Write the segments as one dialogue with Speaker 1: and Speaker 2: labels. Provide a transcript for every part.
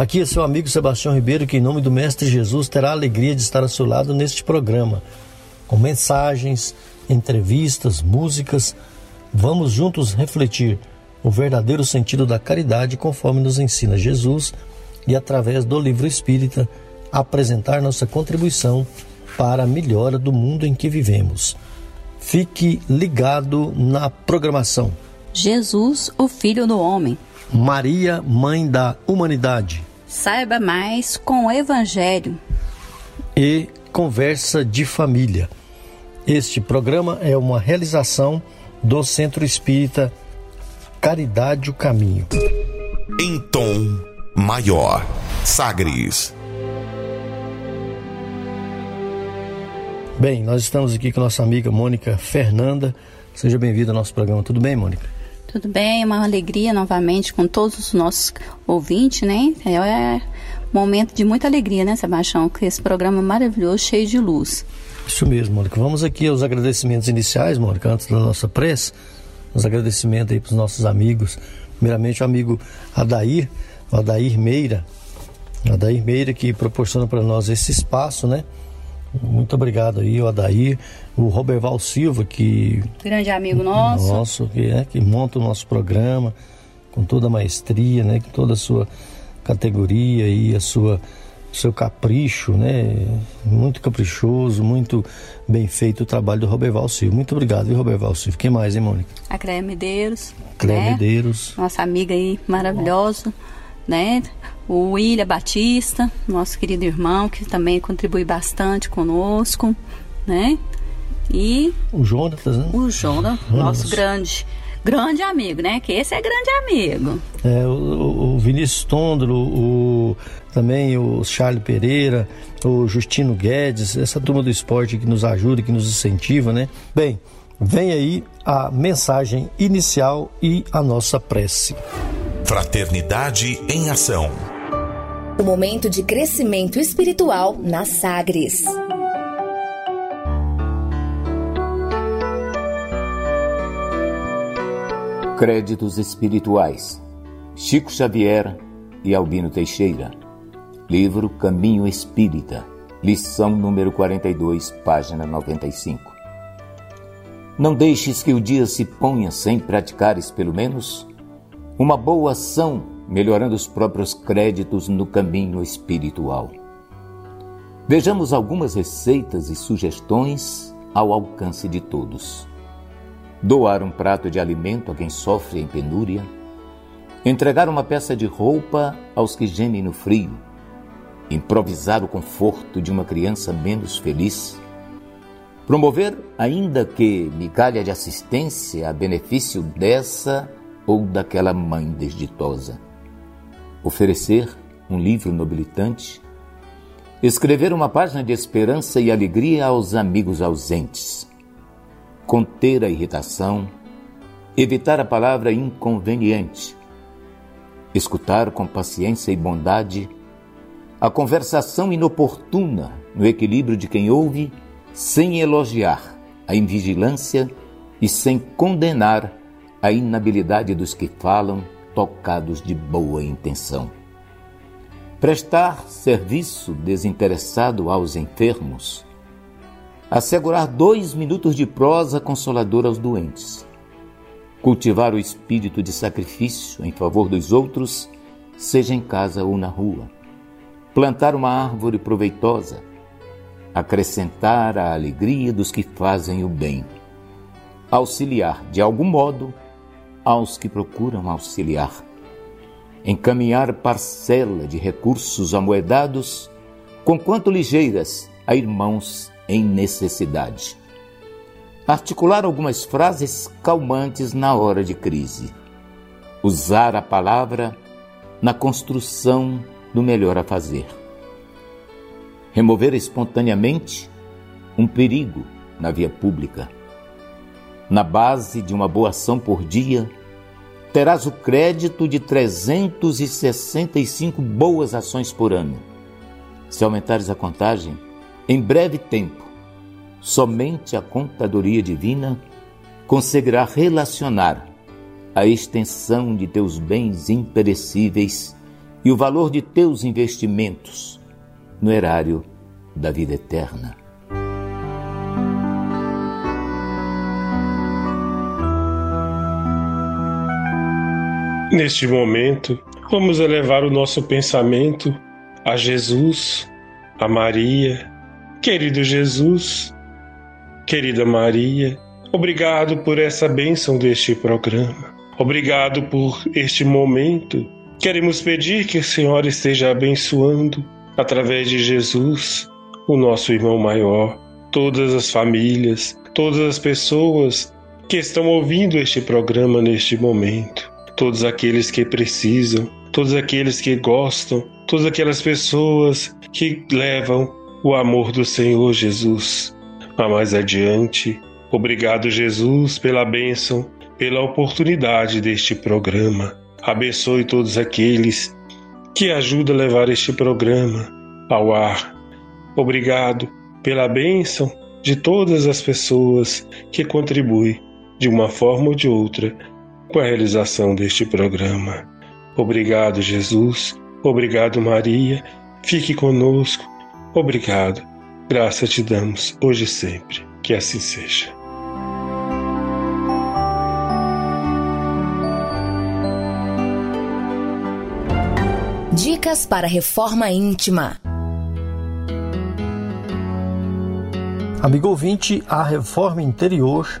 Speaker 1: Aqui é seu amigo Sebastião Ribeiro, que em nome do Mestre Jesus terá a alegria de estar ao seu lado neste programa, com mensagens, entrevistas, músicas. Vamos juntos refletir o verdadeiro sentido da caridade conforme nos ensina Jesus e através do livro espírita apresentar nossa contribuição para a melhora do mundo em que vivemos. Fique ligado na programação.
Speaker 2: Jesus, o Filho do Homem.
Speaker 1: Maria, Mãe da Humanidade.
Speaker 2: Saiba mais com o Evangelho.
Speaker 1: E Conversa de Família. Este programa é uma realização do Centro Espírita Caridade o Caminho.
Speaker 3: Em tom maior. Sagres.
Speaker 1: Bem, nós estamos aqui com nossa amiga Mônica Fernanda. Seja bem-vinda ao nosso programa. Tudo bem, Mônica?
Speaker 2: Tudo bem, é uma alegria novamente com todos os nossos ouvintes, né? É, é momento de muita alegria, né, Sebastião? Com esse programa maravilhoso, cheio de luz.
Speaker 1: Isso mesmo, Mônica. Vamos aqui aos agradecimentos iniciais, Mônica, antes da nossa prece. Os agradecimentos aí para os nossos amigos. Primeiramente, o amigo Adair, o Adair Meira. Adair Meira que proporciona para nós esse espaço, né? Muito obrigado aí, o Adair, o Roberval Silva, que.
Speaker 2: Grande amigo nosso.
Speaker 1: Nosso, que, é, que monta o nosso programa com toda a maestria, né? Com toda a sua categoria e a sua seu capricho, né? Muito caprichoso, muito bem feito o trabalho do Roberval Silva. Muito obrigado, viu, Roberval Silva? Quem mais, hein, Mônica?
Speaker 2: A Cléia Medeiros.
Speaker 1: Cléia né? Medeiros.
Speaker 2: Nossa amiga aí maravilhosa, né? O William Batista, nosso querido irmão, que também contribui bastante conosco, né? E
Speaker 1: o Jonatas, né?
Speaker 2: O Jonas, nosso grande grande amigo, né? Que esse é grande amigo.
Speaker 1: É, o, o Vinícius Tondro, o, também o Charles Pereira, o Justino Guedes, essa turma do esporte que nos ajuda, que nos incentiva, né? Bem, vem aí a mensagem inicial e a nossa prece.
Speaker 3: Fraternidade em ação.
Speaker 4: O momento de crescimento espiritual na Sagres.
Speaker 5: Créditos espirituais. Chico Xavier e Albino Teixeira. Livro Caminho Espírita. Lição número 42, página 95. Não deixes que o dia se ponha sem praticares pelo menos uma boa ação melhorando os próprios créditos no caminho espiritual. Vejamos algumas receitas e sugestões ao alcance de todos. Doar um prato de alimento a quem sofre em penúria, entregar uma peça de roupa aos que gemem no frio, improvisar o conforto de uma criança menos feliz, promover, ainda que migalha de assistência a benefício dessa ou daquela mãe desditosa oferecer um livro nobilitante, escrever uma página de esperança e alegria aos amigos ausentes, conter a irritação, evitar a palavra inconveniente, escutar com paciência e bondade a conversação inoportuna no equilíbrio de quem ouve, sem elogiar a invigilância e sem condenar a inabilidade dos que falam tocados de boa intenção. Prestar serviço desinteressado aos enfermos. Assegurar dois minutos de prosa consoladora aos doentes. Cultivar o espírito de sacrifício em favor dos outros, seja em casa ou na rua. Plantar uma árvore proveitosa. Acrescentar a alegria dos que fazem o bem. Auxiliar, de algum modo, aos que procuram auxiliar. Encaminhar parcela de recursos amoedados, conquanto ligeiras, a irmãos em necessidade. Articular algumas frases calmantes na hora de crise. Usar a palavra na construção do melhor a fazer. Remover espontaneamente um perigo na via pública. Na base de uma boa ação por dia, terás o crédito de 365 boas ações por ano. Se aumentares a contagem, em breve tempo, somente a contadoria divina conseguirá relacionar a extensão de teus bens imperecíveis e o valor de teus investimentos no erário da vida eterna.
Speaker 6: Neste momento, vamos elevar o nosso pensamento a Jesus, a Maria. Querido Jesus, querida Maria, obrigado por essa bênção deste programa. Obrigado por este momento. Queremos pedir que a Senhora esteja abençoando, através de Jesus, o nosso irmão maior, todas as famílias, todas as pessoas que estão ouvindo este programa neste momento todos aqueles que precisam, todos aqueles que gostam, todas aquelas pessoas que levam o amor do Senhor Jesus a mais adiante. Obrigado, Jesus, pela bênção, pela oportunidade deste programa. Abençoe todos aqueles que ajudam a levar este programa ao ar. Obrigado pela bênção de todas as pessoas que contribuem de uma forma ou de outra com a realização deste programa. Obrigado, Jesus. Obrigado, Maria. Fique conosco. Obrigado. Graça te damos hoje e sempre. Que assim seja.
Speaker 4: Dicas para reforma íntima.
Speaker 1: Amigo ouvinte, a reforma interior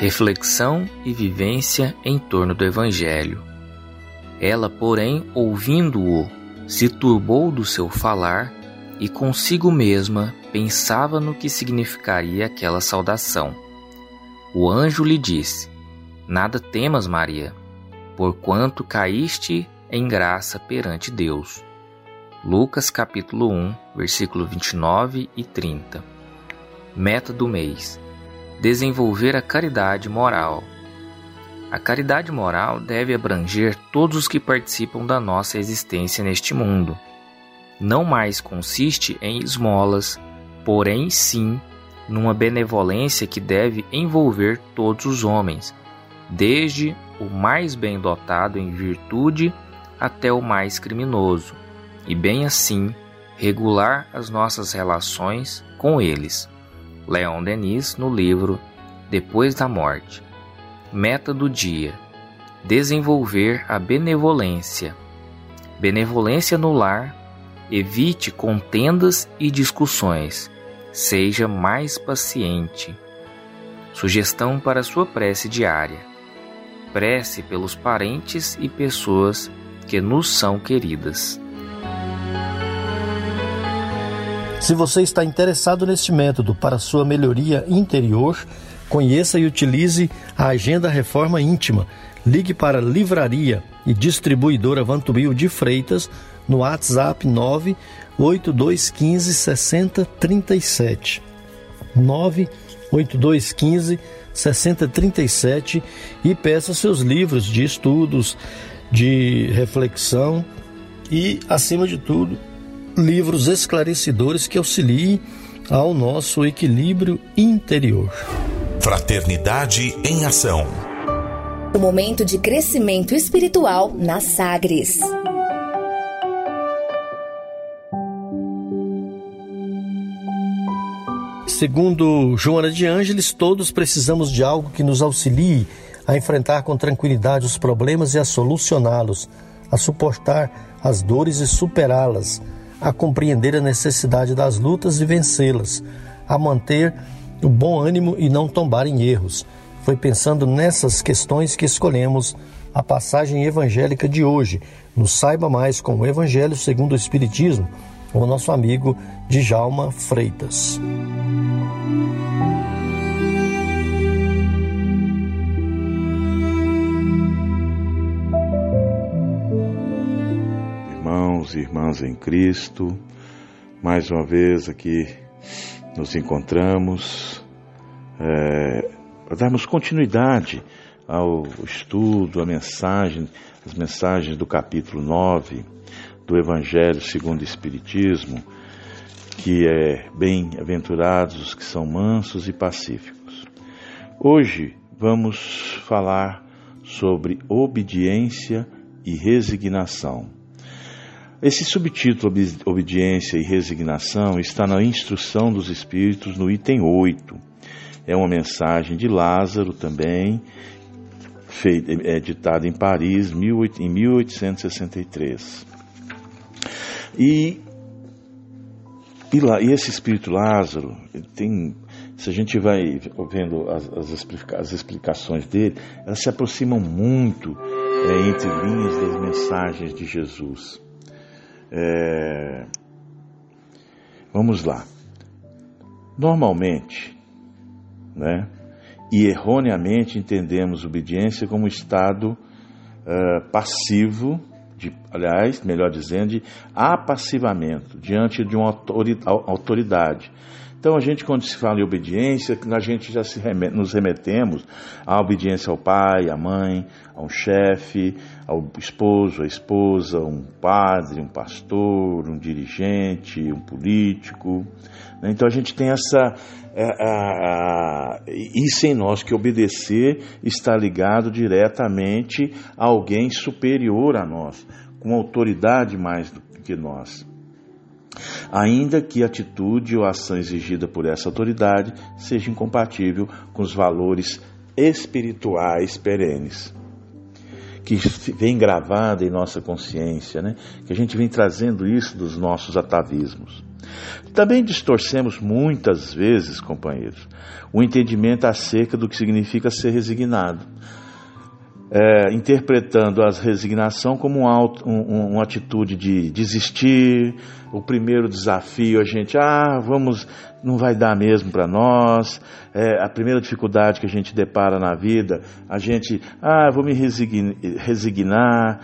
Speaker 7: Reflexão e vivência em torno do Evangelho. Ela, porém, ouvindo-o, se turbou do seu falar e consigo mesma pensava no que significaria aquela saudação. O anjo lhe disse: Nada temas, Maria, porquanto caíste em graça perante Deus. Lucas capítulo 1, versículo 29 e 30. Meta do mês: desenvolver a caridade moral. A caridade moral deve abranger todos os que participam da nossa existência neste mundo. Não mais consiste em esmolas, porém sim numa benevolência que deve envolver todos os homens, desde o mais bem dotado em virtude até o mais criminoso, e bem assim regular as nossas relações com eles. Leon Denis no livro Depois da Morte. Meta do dia: desenvolver a benevolência. Benevolência no lar. Evite contendas e discussões. Seja mais paciente. Sugestão para sua prece diária: prece pelos parentes e pessoas que nos são queridas.
Speaker 1: Se você está interessado neste método para sua melhoria interior, conheça e utilize a Agenda Reforma Íntima. Ligue para Livraria e Distribuidora Vantubil de Freitas no WhatsApp 98215 6037. 98215 6037 e peça seus livros de estudos, de reflexão e, acima de tudo, livros esclarecedores que auxiliem ao nosso equilíbrio interior.
Speaker 3: Fraternidade em Ação.
Speaker 4: O momento de crescimento espiritual na Sagres.
Speaker 1: Segundo Joana de Ângeles, todos precisamos de algo que nos auxilie a enfrentar com tranquilidade os problemas e a solucioná-los, a suportar as dores e superá-las a compreender a necessidade das lutas e vencê-las, a manter o bom ânimo e não tombar em erros. Foi pensando nessas questões que escolhemos a passagem evangélica de hoje, no Saiba Mais com o Evangelho segundo o Espiritismo, com o nosso amigo Djalma Freitas.
Speaker 8: Irmãos e irmãs em Cristo, mais uma vez aqui nos encontramos é, para darmos continuidade ao estudo, à mensagem, as mensagens do capítulo 9 do Evangelho segundo o Espiritismo, que é bem-aventurados os que são mansos e pacíficos. Hoje vamos falar sobre obediência e resignação. Esse subtítulo, Obediência e Resignação, está na Instrução dos Espíritos, no item 8. É uma mensagem de Lázaro também, editada em Paris em 1863. E, e, lá, e esse espírito Lázaro, tem, se a gente vai vendo as, as, as explicações dele, elas se aproximam muito é, entre linhas das mensagens de Jesus. É, vamos lá. Normalmente, né, e erroneamente entendemos obediência como estado uh, passivo, de, aliás, melhor dizendo, de apassivamento diante de uma autoridade. Então, a gente, quando se fala em obediência, a gente já nos remetemos à obediência ao pai, à mãe, a um chefe, ao esposo, à esposa, um padre, um pastor, um dirigente, um político. Né? Então, a gente tem essa, é, é, isso em nós, que obedecer está ligado diretamente a alguém superior a nós, com autoridade mais do que nós. Ainda que a atitude ou ação exigida por essa autoridade seja incompatível com os valores espirituais perenes que vem gravada em nossa consciência, né? que a gente vem trazendo isso dos nossos atavismos. Também distorcemos muitas vezes, companheiros, o entendimento acerca do que significa ser resignado. É, interpretando a resignação como um, um, uma atitude de desistir, o primeiro desafio a gente, ah, vamos, não vai dar mesmo para nós, é, a primeira dificuldade que a gente depara na vida, a gente, ah, vou me resignar,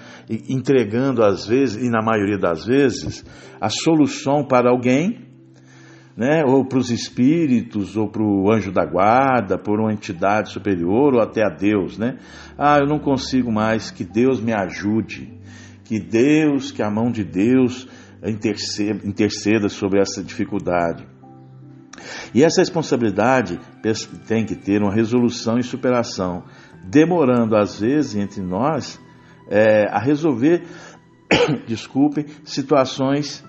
Speaker 8: entregando às vezes, e na maioria das vezes, a solução para alguém né, ou para os espíritos, ou para o anjo da guarda, por uma entidade superior, ou até a Deus, né? Ah, eu não consigo mais, que Deus me ajude, que Deus, que a mão de Deus interceda, interceda sobre essa dificuldade. E essa responsabilidade tem que ter uma resolução e superação, demorando às vezes entre nós é, a resolver, desculpem, situações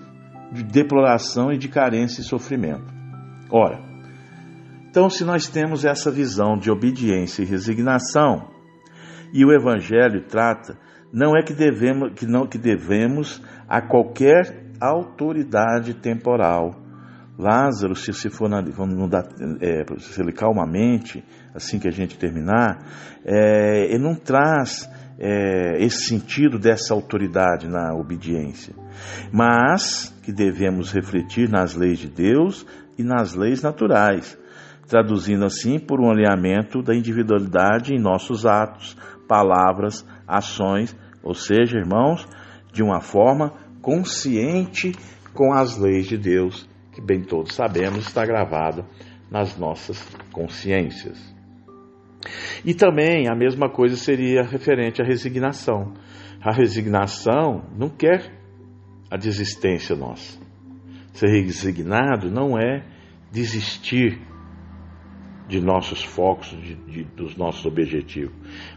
Speaker 8: de deploração e de carência e sofrimento. Ora, então se nós temos essa visão de obediência e resignação, e o evangelho trata, não é que devemos que não que devemos a qualquer autoridade temporal. Lázaro, se, se for na, vamos dar, é, se ele calmamente, assim que a gente terminar, é, ele não traz é, esse sentido dessa autoridade na obediência, mas que devemos refletir nas leis de Deus e nas leis naturais, traduzindo assim por um alinhamento da individualidade em nossos atos, palavras, ações, ou seja, irmãos, de uma forma consciente com as leis de Deus, que bem todos sabemos está gravada nas nossas consciências. E também a mesma coisa seria referente à resignação. A resignação não quer a desistência nossa. Ser resignado não é desistir de nossos focos, de, de, dos nossos objetivos,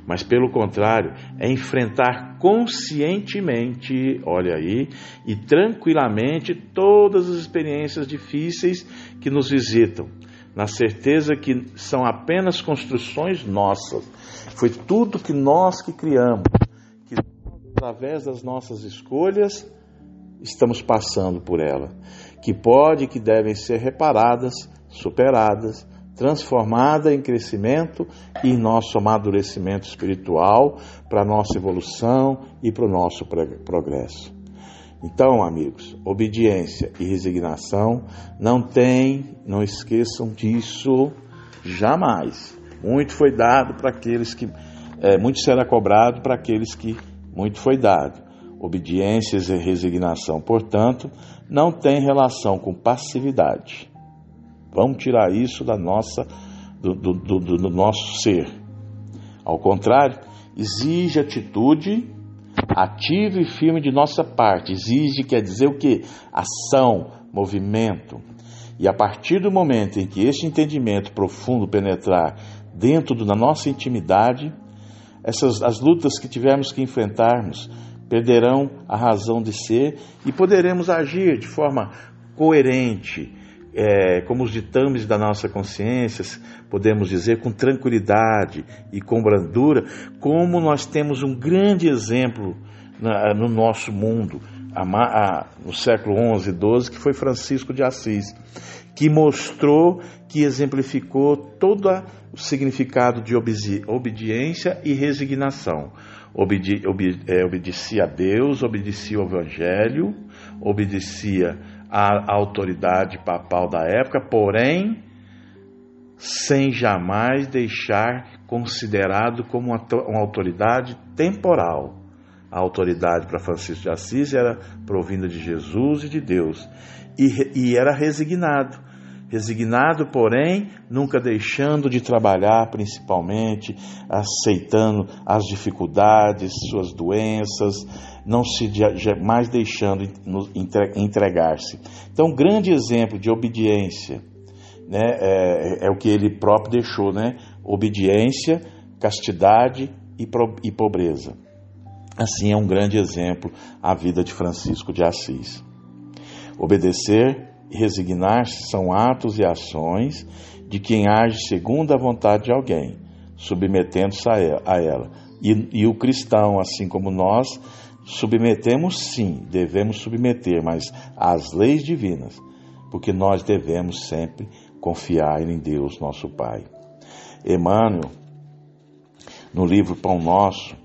Speaker 8: mas pelo contrário, é enfrentar conscientemente, olha aí, e tranquilamente todas as experiências difíceis que nos visitam na certeza que são apenas construções nossas. Foi tudo que nós que criamos, que através das nossas escolhas estamos passando por ela, que pode e que devem ser reparadas, superadas, transformadas em crescimento e em nosso amadurecimento espiritual, para nossa evolução e para o nosso progresso. Então, amigos, obediência e resignação não tem, não esqueçam disso jamais. Muito foi dado para aqueles que, é, muito será cobrado para aqueles que muito foi dado. Obediência e resignação, portanto, não tem relação com passividade. Vamos tirar isso da nossa, do, do, do, do nosso ser. Ao contrário, exige atitude ativa e firme de nossa parte. Exige, quer dizer o que? Ação, movimento. E a partir do momento em que este entendimento profundo penetrar dentro da nossa intimidade, essas as lutas que tivermos que enfrentarmos perderão a razão de ser e poderemos agir de forma coerente, é, como os ditames da nossa consciência, podemos dizer com tranquilidade e com brandura, como nós temos um grande exemplo na, no nosso mundo, a, a, no século XI e XII, que foi Francisco de Assis, que mostrou, que exemplificou todo o significado de obedi obediência e resignação. Obedi é, obedecia a Deus, obedecia ao Evangelho, obedecia à autoridade papal da época, porém, sem jamais deixar considerado como uma, uma autoridade temporal. A autoridade para Francisco de Assis era provinda de Jesus e de Deus, e, e era resignado resignado, porém, nunca deixando de trabalhar, principalmente aceitando as dificuldades, suas doenças, não se jamais deixando entregar-se. Então, um grande exemplo de obediência né, é, é, o que ele próprio deixou, né? Obediência, castidade e, e pobreza. Assim é um grande exemplo a vida de Francisco de Assis. Obedecer resignar-se são atos e ações de quem age segundo a vontade de alguém, submetendo-se a ela. E, e o cristão, assim como nós, submetemos sim, devemos submeter, mas às leis divinas, porque nós devemos sempre confiar em Deus, nosso Pai. Emmanuel, no livro Pão Nosso,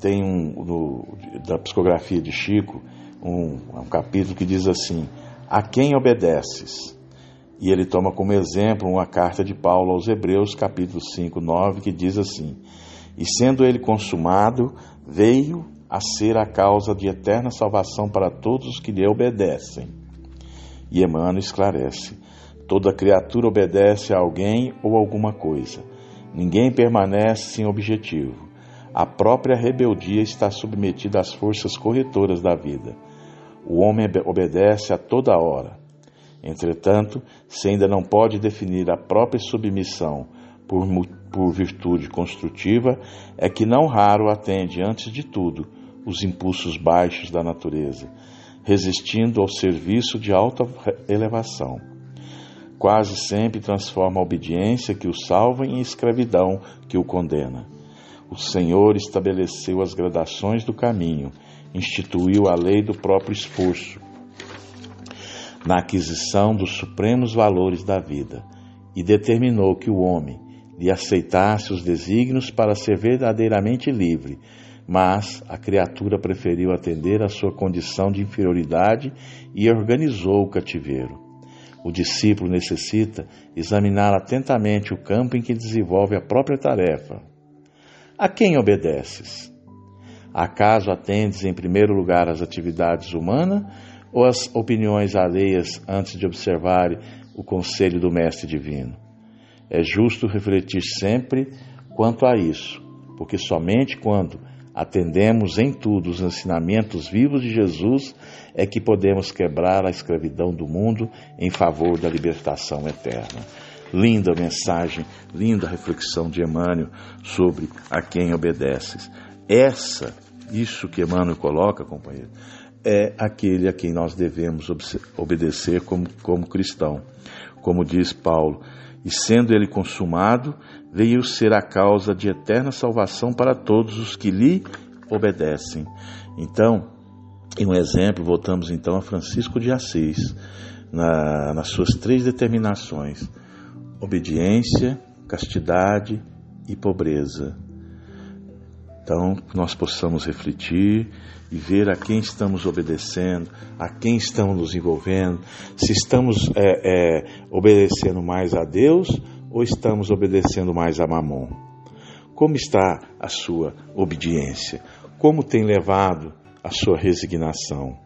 Speaker 8: tem um, no, da psicografia de Chico, um, um capítulo que diz assim: a quem obedeces? E ele toma como exemplo uma carta de Paulo aos Hebreus, capítulo 5, 9, que diz assim: E sendo ele consumado, veio a ser a causa de eterna salvação para todos os que lhe obedecem. E Emmanuel esclarece: toda criatura obedece a alguém ou alguma coisa. Ninguém permanece sem objetivo. A própria rebeldia está submetida às forças corretoras da vida. O homem obedece a toda hora. Entretanto, se ainda não pode definir a própria submissão por, por virtude construtiva, é que não raro atende, antes de tudo, os impulsos baixos da natureza, resistindo ao serviço de alta elevação. Quase sempre transforma a obediência que o salva em escravidão que o condena. O Senhor estabeleceu as gradações do caminho instituiu a lei do próprio esforço na aquisição dos supremos valores da vida e determinou que o homem lhe aceitasse os desígnios para ser verdadeiramente livre, mas a criatura preferiu atender à sua condição de inferioridade e organizou o cativeiro. O discípulo necessita examinar atentamente o campo em que desenvolve a própria tarefa. A quem obedeces? Acaso atendes em primeiro lugar às atividades humanas ou às opiniões alheias antes de observar o conselho do Mestre Divino? É justo refletir sempre quanto a isso, porque somente quando atendemos em tudo os ensinamentos vivos de Jesus é que podemos quebrar a escravidão do mundo em favor da libertação eterna. Linda mensagem, linda reflexão de Emmanuel sobre a quem obedeces. Essa, isso que Emmanuel coloca, companheiro, é aquele a quem nós devemos obedecer como, como cristão. Como diz Paulo, e sendo ele consumado, veio ser a causa de eterna salvação para todos os que lhe obedecem. Então, E um exemplo, voltamos então a Francisco de Assis, na, nas suas três determinações: obediência, castidade e pobreza. Então, nós possamos refletir e ver a quem estamos obedecendo, a quem estamos nos envolvendo, se estamos é, é, obedecendo mais a Deus ou estamos obedecendo mais a Mamon. Como está a sua obediência? Como tem levado a sua resignação?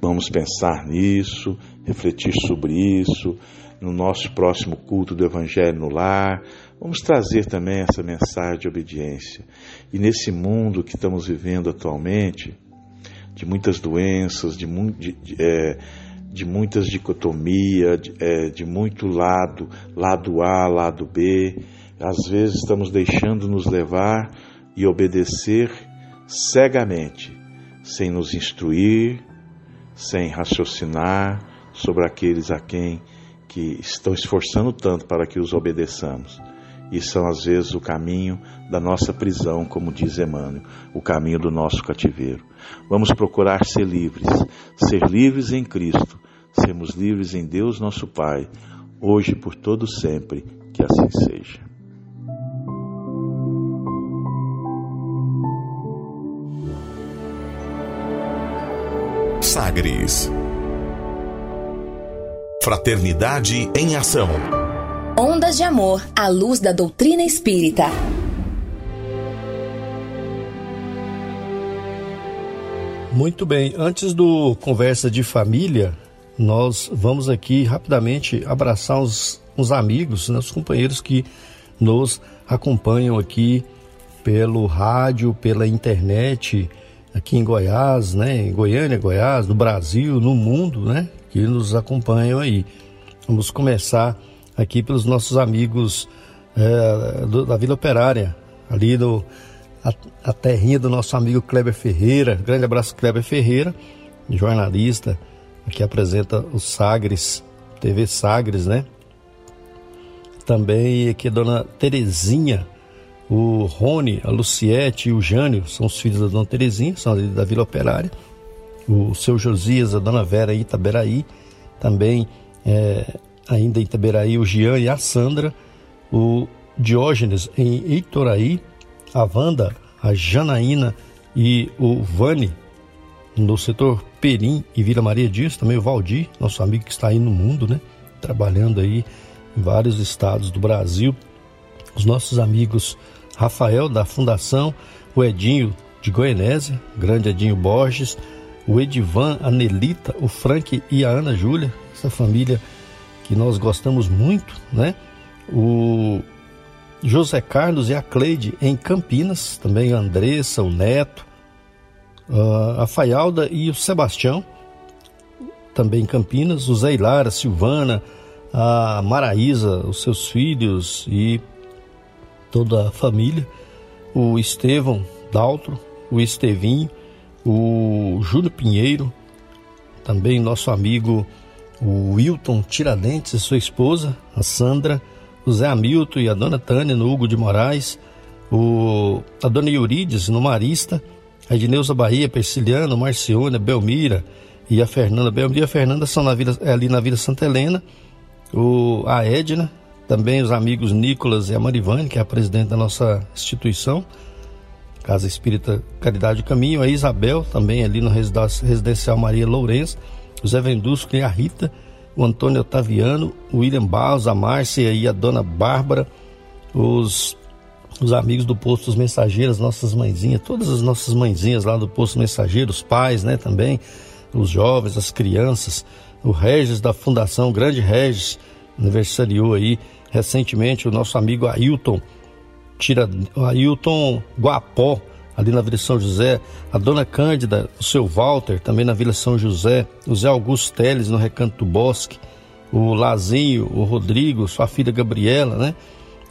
Speaker 8: Vamos pensar nisso, refletir sobre isso no nosso próximo culto do Evangelho no lar. Vamos trazer também essa mensagem de obediência. E nesse mundo que estamos vivendo atualmente, de muitas doenças, de, de, de, é, de muitas dicotomias, de, é, de muito lado, lado A, lado B, às vezes estamos deixando nos levar e obedecer cegamente, sem nos instruir, sem raciocinar sobre aqueles a quem que estão esforçando tanto para que os obedeçamos. E são às vezes o caminho da nossa prisão, como diz Emmanuel, o caminho do nosso cativeiro. Vamos procurar ser livres, ser livres em Cristo, sermos livres em Deus nosso Pai, hoje por todo sempre, que assim seja.
Speaker 3: Sagres Fraternidade em Ação.
Speaker 4: Ondas de Amor à luz da doutrina espírita.
Speaker 1: Muito bem, antes do Conversa de Família, nós vamos aqui rapidamente abraçar os, os amigos, né, os companheiros que nos acompanham aqui pelo rádio, pela internet, aqui em Goiás, né, em Goiânia, Goiás, no Brasil, no mundo, né, que nos acompanham aí. Vamos começar aqui pelos nossos amigos é, do, da Vila Operária, ali do a, a, terrinha do nosso amigo Kleber Ferreira. Grande abraço, Kleber Ferreira, jornalista, que apresenta o Sagres, TV Sagres, né? Também aqui a dona Terezinha, o Rony, a Luciete e o Jânio, são os filhos da dona Terezinha, são ali da Vila Operária o seu Josias, a dona Vera Itaberaí, também é, ainda em Itaberaí, o Gian e a Sandra, o Diógenes em Eitoraí, a Wanda, a Janaína e o Vani no setor Perim e Vila Maria Dias, também o Valdir, nosso amigo que está aí no mundo, né? Trabalhando aí em vários estados do Brasil. Os nossos amigos Rafael da Fundação, o Edinho de Goianésia, grande Edinho Borges, o Edivan, a Nelita, o Frank e a Ana Júlia, essa família que nós gostamos muito, né? O José Carlos e a Cleide em Campinas, também a Andressa, o Neto, a Faialda e o Sebastião, também em Campinas, o Zé Hilara, a Silvana, a Maraísa, os seus filhos e toda a família, o Estevão Daltro, o Estevinho, o Júlio Pinheiro, também nosso amigo o Wilton Tiradentes e sua esposa, a Sandra, o Zé Hamilton e a dona Tânia no Hugo de Moraes, o, a dona Eurides no Marista, a Edneuza Bahia, Persiliano, Marciona, Belmira e a Fernanda. Belmira e a Fernanda são na vida, é ali na Vila Santa Helena, o, a Edna, também os amigos Nicolas e a Marivane, que é a presidente da nossa instituição, Casa Espírita Caridade Caminho, a Isabel, também ali no Residencial Maria Lourenço, o Zé Vendusco e a Rita, o Antônio Otaviano, o William Barros, a Márcia e a Dona Bárbara, os, os amigos do Posto dos Mensageiros, nossas mãezinhas, todas as nossas mãezinhas lá do Posto Mensageiro, os pais, né, também, os jovens, as crianças, o Regis da Fundação, o grande Regis, aniversariou aí recentemente o nosso amigo Ailton, tira Ailton Guapó, ali na Vila São José, a Dona Cândida, o seu Walter, também na Vila São José, o Zé Augusto Teles no Recanto do Bosque, o Lazinho, o Rodrigo, sua filha Gabriela, né?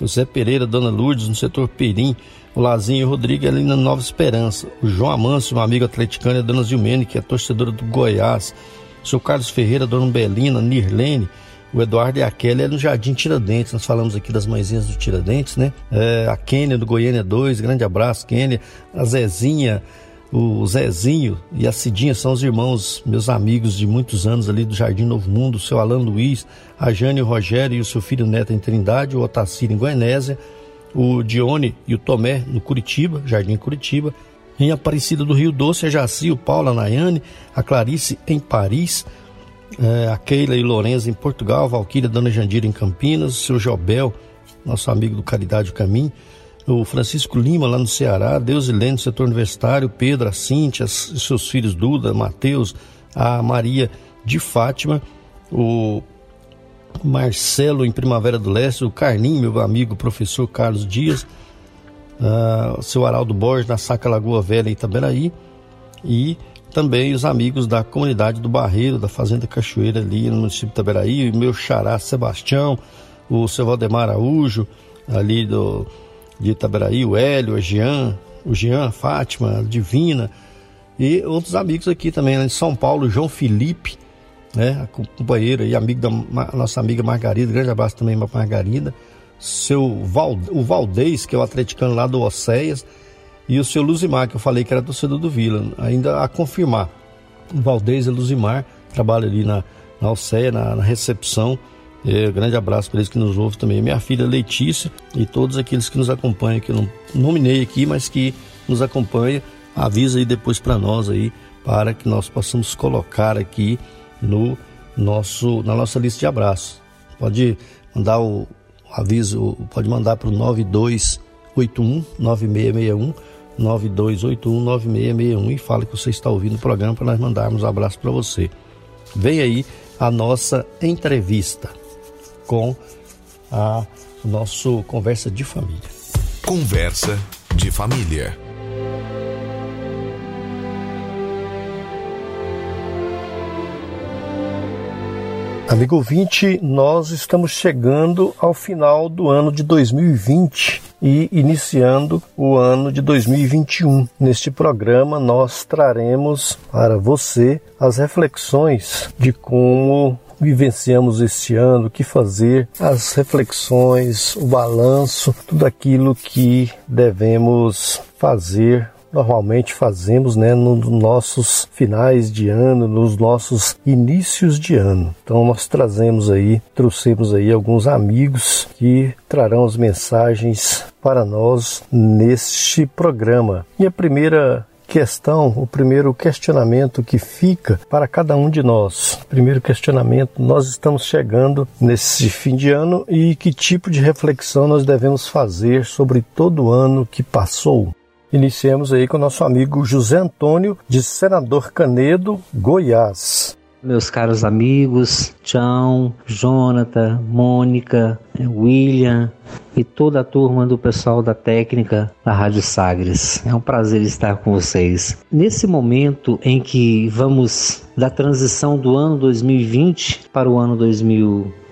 Speaker 1: O Zé Pereira, Dona Lourdes no setor Perim, o Lazinho e o Rodrigo ali na Nova Esperança, o João Amâncio, um amigo atleticano, e a Dona Zilmene, que é torcedora do Goiás, o seu Carlos Ferreira, Dona Belina, Nirlene, o Eduardo e a Kelly é no Jardim Tiradentes. Nós falamos aqui das mãezinhas do Tiradentes, né? É, a Kênia do Goiânia 2, grande abraço, Kênia. A Zezinha, o Zezinho e a Cidinha são os irmãos, meus amigos de muitos anos ali do Jardim Novo Mundo, o seu Alan Luiz, a Jane e o Rogério e o seu filho Neto em Trindade, o Otacílio em Goianésia, o Dione e o Tomé no Curitiba, Jardim Curitiba, em Aparecida do Rio Doce, a Jaci, o Paulo, a Nayane, a Clarice em Paris, é, a Keila e Lourenço em Portugal, a Valquíria, Dona Jandira em Campinas, o seu Jobel, nosso amigo do Caridade o Caminho, o Francisco Lima lá no Ceará, Deus Helene no setor universitário, Pedro, a Cíntia, seus filhos Duda, Mateus, a Maria de Fátima, o Marcelo em Primavera do Leste, o Carlinho, meu amigo professor Carlos Dias, uh, o seu Araldo Borges na Saca Lagoa Velha em Itaberaí e também os amigos da comunidade do Barreiro, da Fazenda Cachoeira ali no município de Itaberaí, o meu xará Sebastião, o seu Valdemar Araújo, ali do de Itaberaí, o Hélio, a Jean, o Jean, a Fátima, a Divina e outros amigos aqui também, né, de São Paulo, João Felipe, né, a companheira e amigo da nossa amiga Margarida, grande abraço também para Margarida, seu Val, o Valdez, que é o atleticano lá do Océias, e o seu Luzimar, que eu falei que era torcedor do Vila, ainda a confirmar. O Valdez e Luzimar trabalham ali na, na Océia, na, na recepção, é, grande abraço para eles que nos ouvem também. Minha filha Letícia e todos aqueles que nos acompanham, que eu não nominei aqui, mas que nos acompanham, avisa aí depois para nós aí, para que nós possamos colocar aqui no nosso, na nossa lista de abraços. Pode mandar o aviso, pode mandar para o 9281 9661 9281 9661 e fala que você está ouvindo o programa para nós mandarmos um abraço para você. Vem aí a nossa entrevista com a nosso Conversa de Família.
Speaker 3: Conversa de Família.
Speaker 1: Amigo ouvinte, nós estamos chegando ao final do ano de 2020 e iniciando o ano de 2021. Neste programa, nós traremos para você as reflexões de como vivenciamos este ano, o que fazer, as reflexões, o balanço, tudo aquilo que devemos fazer normalmente fazemos né, nos nossos finais de ano, nos nossos inícios de ano. Então nós trazemos aí, trouxemos aí alguns amigos que trarão as mensagens para nós neste programa. E a primeira questão, o primeiro questionamento que fica para cada um de nós. Primeiro questionamento: nós estamos chegando nesse fim de ano e que tipo de reflexão nós devemos fazer sobre todo o ano que passou? Iniciemos aí com o nosso amigo José Antônio, de Senador Canedo, Goiás
Speaker 9: meus caros amigos, Tião, Jonathan, Mônica, William e toda a turma do pessoal da técnica da Rádio Sagres. É um prazer estar com vocês. Nesse momento em que vamos da transição do ano 2020 para o ano 2021,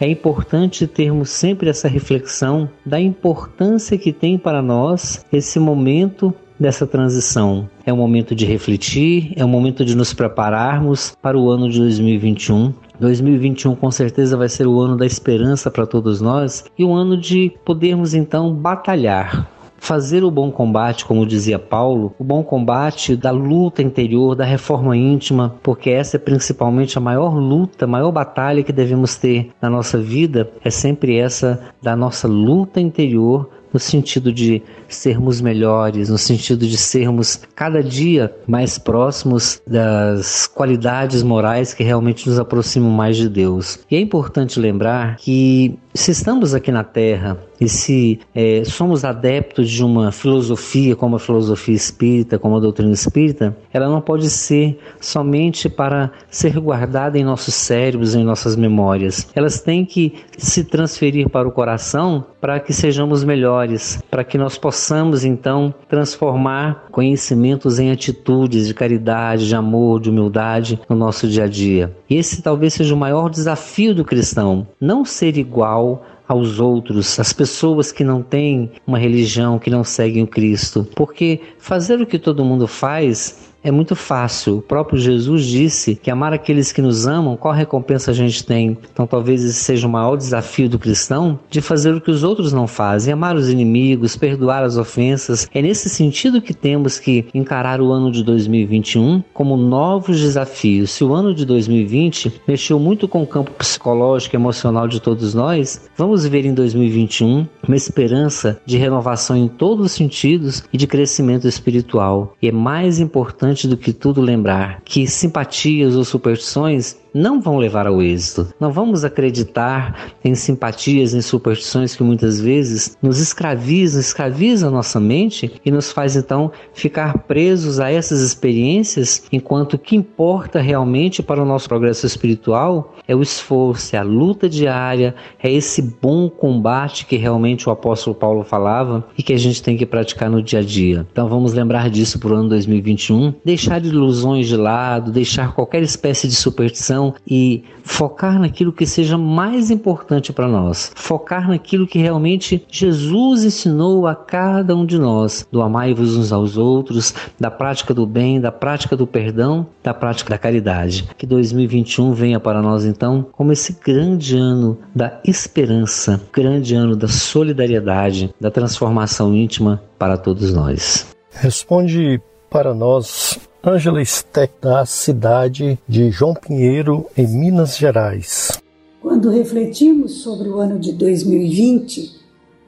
Speaker 9: é importante termos sempre essa reflexão da importância que tem para nós esse momento dessa transição. É um momento de refletir, é um momento de nos prepararmos para o ano de 2021. 2021 com certeza vai ser o ano da esperança para todos nós e um ano de podermos então batalhar, fazer o bom combate, como dizia Paulo, o bom combate da luta interior, da reforma íntima, porque essa é principalmente a maior luta, a maior batalha que devemos ter na nossa vida, é sempre essa da nossa luta interior no sentido de sermos melhores, no sentido de sermos cada dia mais próximos das qualidades morais que realmente nos aproximam mais de Deus. E é importante lembrar que se estamos aqui na Terra e se é, somos adeptos de uma filosofia como a filosofia espírita, como a doutrina espírita, ela não pode ser somente para ser guardada em nossos cérebros, em nossas memórias. Elas têm que se transferir para o coração para que sejamos melhores, para que nós possamos então transformar conhecimentos em atitudes de caridade, de amor, de humildade no nosso dia a dia. E esse talvez seja o maior desafio do cristão, não ser igual aos outros, às pessoas que não têm uma religião, que não seguem o Cristo. Porque fazer o que todo mundo faz é muito fácil. O próprio Jesus disse que amar aqueles que nos amam, qual recompensa a gente tem? Então talvez esse seja o maior desafio do cristão de fazer o que os outros não fazem, amar os inimigos, perdoar as ofensas. É nesse sentido que temos que encarar o ano de 2021 como novos desafios. Se o ano de 2020 mexeu muito com o campo psicológico e emocional de todos nós, vamos ver em 2021 uma esperança de renovação em todos os sentidos e de crescimento espiritual. E é mais importante do que tudo lembrar que simpatias ou superstições não vão levar ao êxito. Não vamos acreditar em simpatias, em superstições que muitas vezes nos escravizam, escravizam a nossa mente e nos faz então ficar presos a essas experiências, enquanto o que importa realmente para o nosso progresso espiritual é o esforço, é a luta diária, é esse bom combate que realmente o apóstolo Paulo falava e que a gente tem que praticar no dia a dia. Então vamos lembrar disso para o ano 2021, deixar ilusões de lado, deixar qualquer espécie de superstição e focar naquilo que seja mais importante para nós. Focar naquilo que realmente Jesus ensinou a cada um de nós, do amai-vos uns aos outros, da prática do bem, da prática do perdão, da prática da caridade. Que 2021 venha para nós então como esse grande ano da esperança, grande ano da solidariedade, da transformação íntima para todos nós.
Speaker 1: Responde para nós Ângela Steck, da cidade de João Pinheiro, em Minas Gerais.
Speaker 10: Quando refletimos sobre o ano de 2020,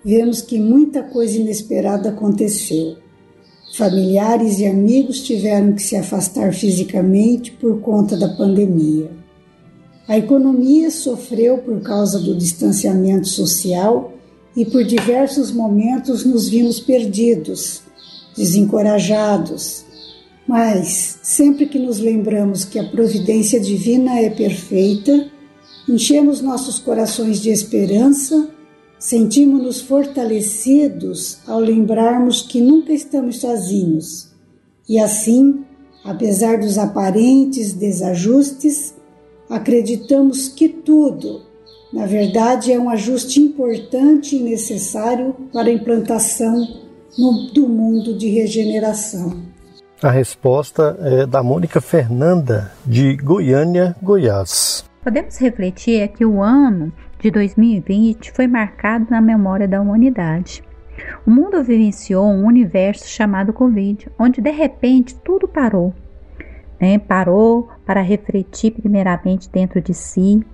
Speaker 10: vemos que muita coisa inesperada aconteceu. Familiares e amigos tiveram que se afastar fisicamente por conta da pandemia. A economia sofreu por causa do distanciamento social e por diversos momentos nos vimos perdidos, desencorajados, mas, sempre que nos lembramos que a providência divina é perfeita, enchemos nossos corações de esperança, sentimos-nos fortalecidos ao lembrarmos que nunca estamos sozinhos. E assim, apesar dos aparentes desajustes, acreditamos que tudo, na verdade, é um ajuste importante e necessário para a implantação no, do mundo de regeneração.
Speaker 1: A resposta é da Mônica Fernanda, de Goiânia, Goiás.
Speaker 11: Podemos refletir que o ano de 2020 foi marcado na memória da humanidade. O mundo vivenciou um universo chamado Covid, onde de repente tudo parou. Né? Parou para refletir primeiramente dentro de si,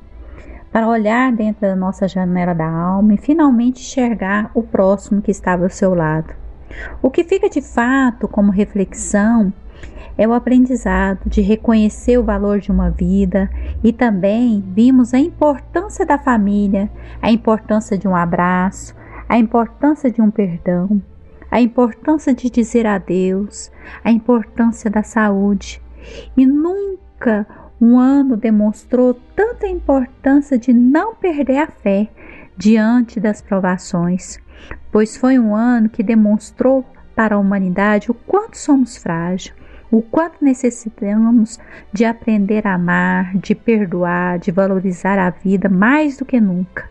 Speaker 11: para olhar dentro da nossa janela da alma e finalmente enxergar o próximo que estava ao seu lado. O que fica de fato como reflexão é o aprendizado de reconhecer o valor de uma vida e também vimos a importância da família, a importância de um abraço, a importância de um perdão, a importância de dizer adeus, a importância da saúde. E nunca um ano demonstrou tanta importância de não perder a fé diante das provações pois foi um ano que demonstrou para a humanidade o quanto somos frágeis, o quanto necessitamos de aprender a amar, de perdoar, de valorizar a vida mais do que nunca.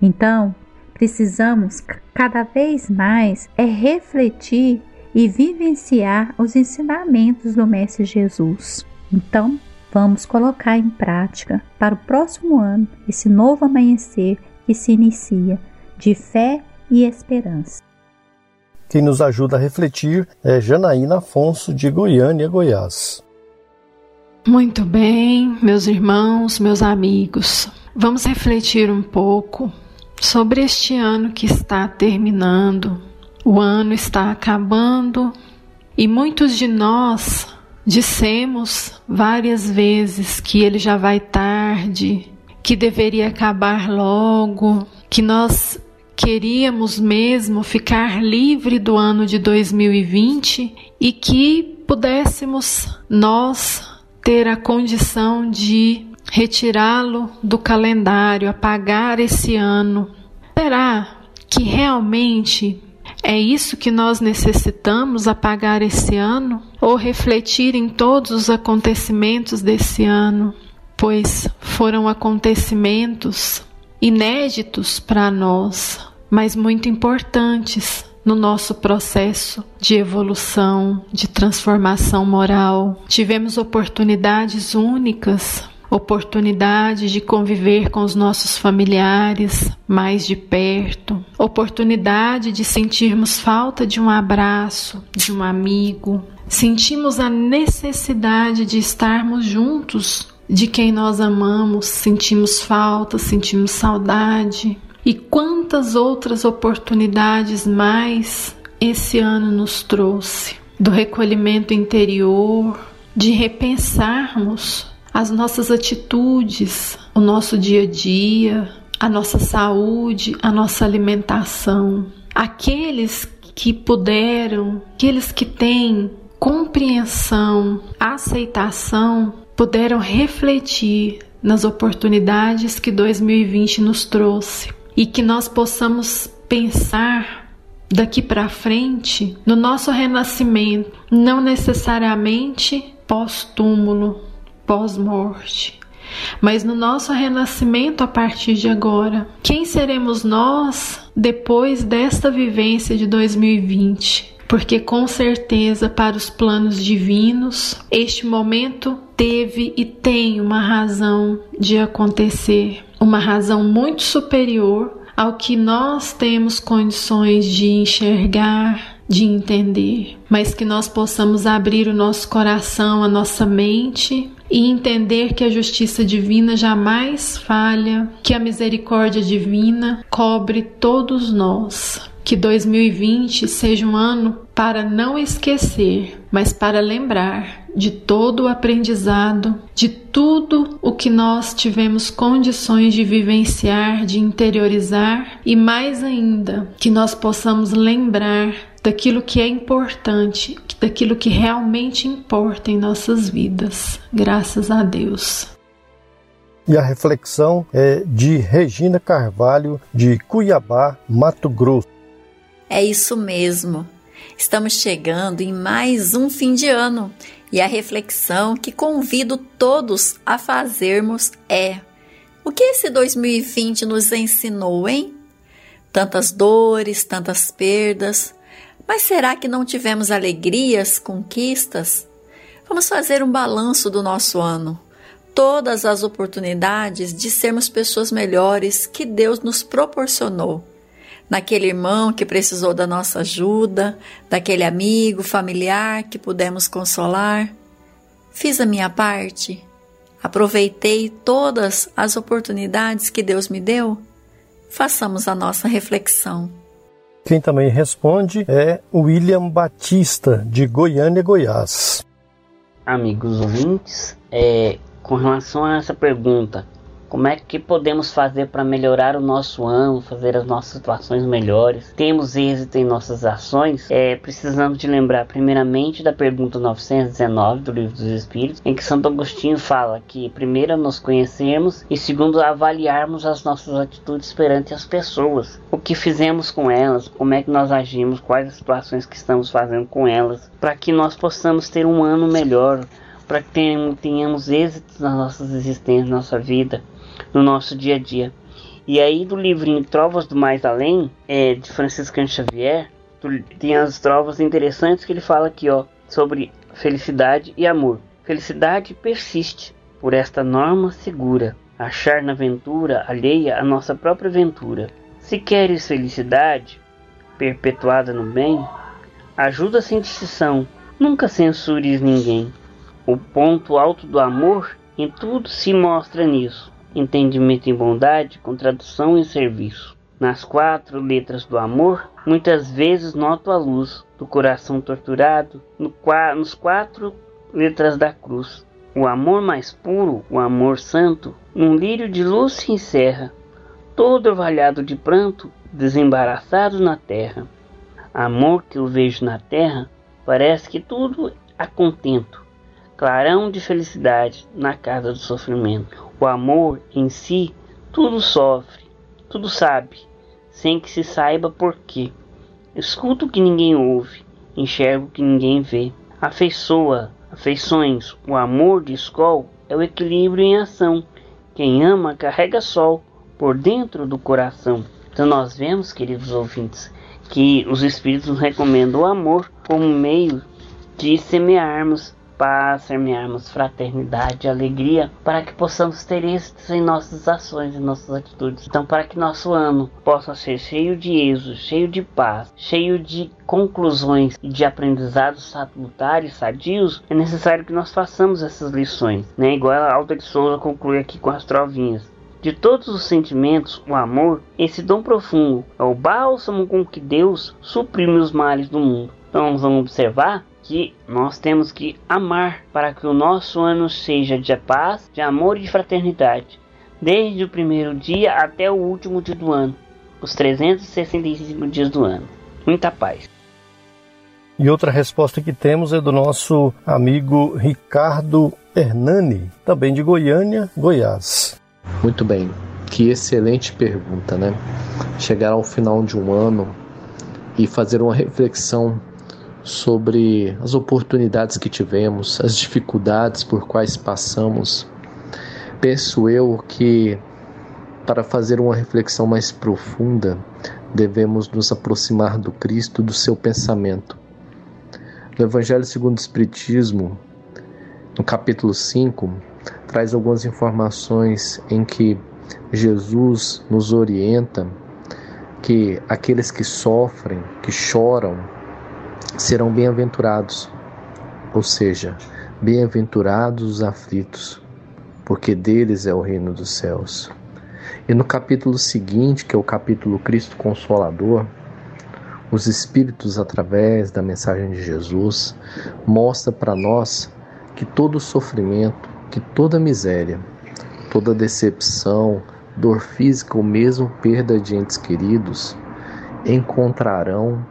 Speaker 11: Então, precisamos cada vez mais é refletir e vivenciar os ensinamentos do Mestre Jesus. Então, vamos colocar em prática para o próximo ano esse novo amanhecer que se inicia de fé e esperança.
Speaker 1: Quem nos ajuda a refletir é Janaína Afonso, de Goiânia, Goiás.
Speaker 12: Muito bem, meus irmãos, meus amigos, vamos refletir um pouco sobre este ano que está terminando. O ano está acabando e muitos de nós dissemos várias vezes que ele já vai tarde, que deveria acabar logo, que nós queríamos mesmo ficar livre do ano de 2020 e que pudéssemos nós ter a condição de retirá-lo do calendário, apagar esse ano. Será que realmente é isso que nós necessitamos apagar esse ano? Ou refletir em todos os acontecimentos desse ano? Pois foram acontecimentos inéditos para nós, mas muito importantes no nosso processo de evolução, de transformação moral. Tivemos oportunidades únicas oportunidade de conviver com os nossos familiares mais de perto, oportunidade de sentirmos falta de um abraço, de um amigo. Sentimos a necessidade de estarmos juntos de quem nós amamos, sentimos falta, sentimos saudade. E quantas outras oportunidades mais esse ano nos trouxe do recolhimento interior, de repensarmos as nossas atitudes, o nosso dia a dia, a nossa saúde, a nossa alimentação. Aqueles que puderam, aqueles que têm compreensão, aceitação, puderam refletir nas oportunidades que 2020 nos trouxe e que nós possamos pensar daqui para frente no nosso renascimento, não necessariamente pós-túmulo, pós-morte, mas no nosso renascimento a partir de agora. Quem seremos nós depois desta vivência de 2020? Porque com certeza, para os planos divinos, este momento teve e tem uma razão de acontecer, uma razão muito superior ao que nós temos condições de enxergar, de entender, mas que nós possamos abrir o nosso coração, a nossa mente e entender que a justiça divina jamais falha, que a misericórdia divina cobre todos nós. Que 2020 seja um ano para não esquecer, mas para lembrar de todo o aprendizado, de tudo o que nós tivemos condições de vivenciar, de interiorizar e mais ainda, que nós possamos lembrar daquilo que é importante, daquilo que realmente importa em nossas vidas. Graças a Deus.
Speaker 1: E a reflexão é de Regina Carvalho, de Cuiabá, Mato Grosso.
Speaker 13: É isso mesmo. Estamos chegando em mais um fim de ano e a reflexão que convido todos a fazermos é: o que esse 2020 nos ensinou, hein? Tantas dores, tantas perdas, mas será que não tivemos alegrias, conquistas? Vamos fazer um balanço do nosso ano. Todas as oportunidades de sermos pessoas melhores que Deus nos proporcionou. Naquele irmão que precisou da nossa ajuda, daquele amigo, familiar que pudemos consolar. Fiz a minha parte. Aproveitei todas as oportunidades que Deus me deu. Façamos a nossa reflexão.
Speaker 1: Quem também responde é William Batista, de Goiânia, Goiás.
Speaker 14: Amigos ouvintes, é, com relação a essa pergunta, como é que podemos fazer para melhorar o nosso ano, fazer as nossas situações melhores? Temos êxito em nossas ações? É, precisamos de lembrar primeiramente da pergunta 919 do Livro dos Espíritos, em que Santo Agostinho fala que primeiro nos conhecemos e segundo avaliarmos as nossas atitudes perante as pessoas, o que fizemos com elas, como é que nós agimos, quais as situações que estamos fazendo com elas, para que nós possamos ter um ano melhor, para que tenhamos êxitos nas nossas existências, na nossa vida no nosso dia a dia. E aí do livrinho Trovas do Mais Além, é, de Francisco Xavier, tem as trovas interessantes que ele fala aqui, ó, sobre felicidade e amor. Felicidade persiste por esta norma segura, achar na aventura alheia a nossa própria ventura. Se queres felicidade, perpetuada no bem, ajuda sem distinção, nunca censures ninguém. O ponto alto do amor em tudo se mostra nisso entendimento em bondade, contradição e serviço. Nas quatro letras do amor, muitas vezes noto a luz do coração torturado, no, nos quatro letras da cruz. O amor mais puro, o amor santo, num lírio de luz se encerra, todo orvalhado de pranto, desembaraçado na terra. Amor que eu vejo na terra, parece que tudo a contento, clarão de felicidade na casa do sofrimento. O amor em si tudo sofre, tudo sabe, sem que se saiba por quê. Escuta o que ninguém ouve, enxerga o que ninguém vê. Afeiçoa, afeições, o amor de escol é o equilíbrio em ação. Quem ama carrega sol por dentro do coração. Então nós vemos, queridos ouvintes, que os Espíritos nos recomendam o amor como meio de semearmos paz, semearmos fraternidade, alegria, para que possamos ter êxito em nossas ações e nossas atitudes. Então, para que nosso ano possa ser cheio de êxito, cheio de paz, cheio de conclusões e de aprendizados salutares, sadios, é necessário que nós façamos essas lições, né? Igual a Alta de Souza conclui aqui com as trovinhas. De todos os sentimentos, o amor, esse dom profundo, é o bálsamo com que Deus suprime os males do mundo. Então vamos observar que nós temos que amar para que o nosso ano seja de paz, de amor e de fraternidade, desde o primeiro dia até o último dia do ano, os 365 dias do ano. Muita paz.
Speaker 1: E outra resposta que temos é do nosso amigo Ricardo Hernani, também de Goiânia, Goiás.
Speaker 15: Muito bem, que excelente pergunta, né? Chegar ao final de um ano e fazer uma reflexão sobre as oportunidades que tivemos, as dificuldades por quais passamos. Penso eu que para fazer uma reflexão mais profunda, devemos nos aproximar do Cristo, do seu pensamento. No Evangelho segundo o Espiritismo, no capítulo 5, traz algumas informações em que Jesus nos orienta que aqueles que sofrem, que choram, serão bem-aventurados, ou seja, bem-aventurados os aflitos, porque deles é o reino dos céus. E no capítulo seguinte, que é o capítulo Cristo Consolador, os Espíritos, através da mensagem de Jesus, mostra para nós que todo sofrimento, que toda miséria, toda decepção, dor física ou mesmo perda de entes queridos encontrarão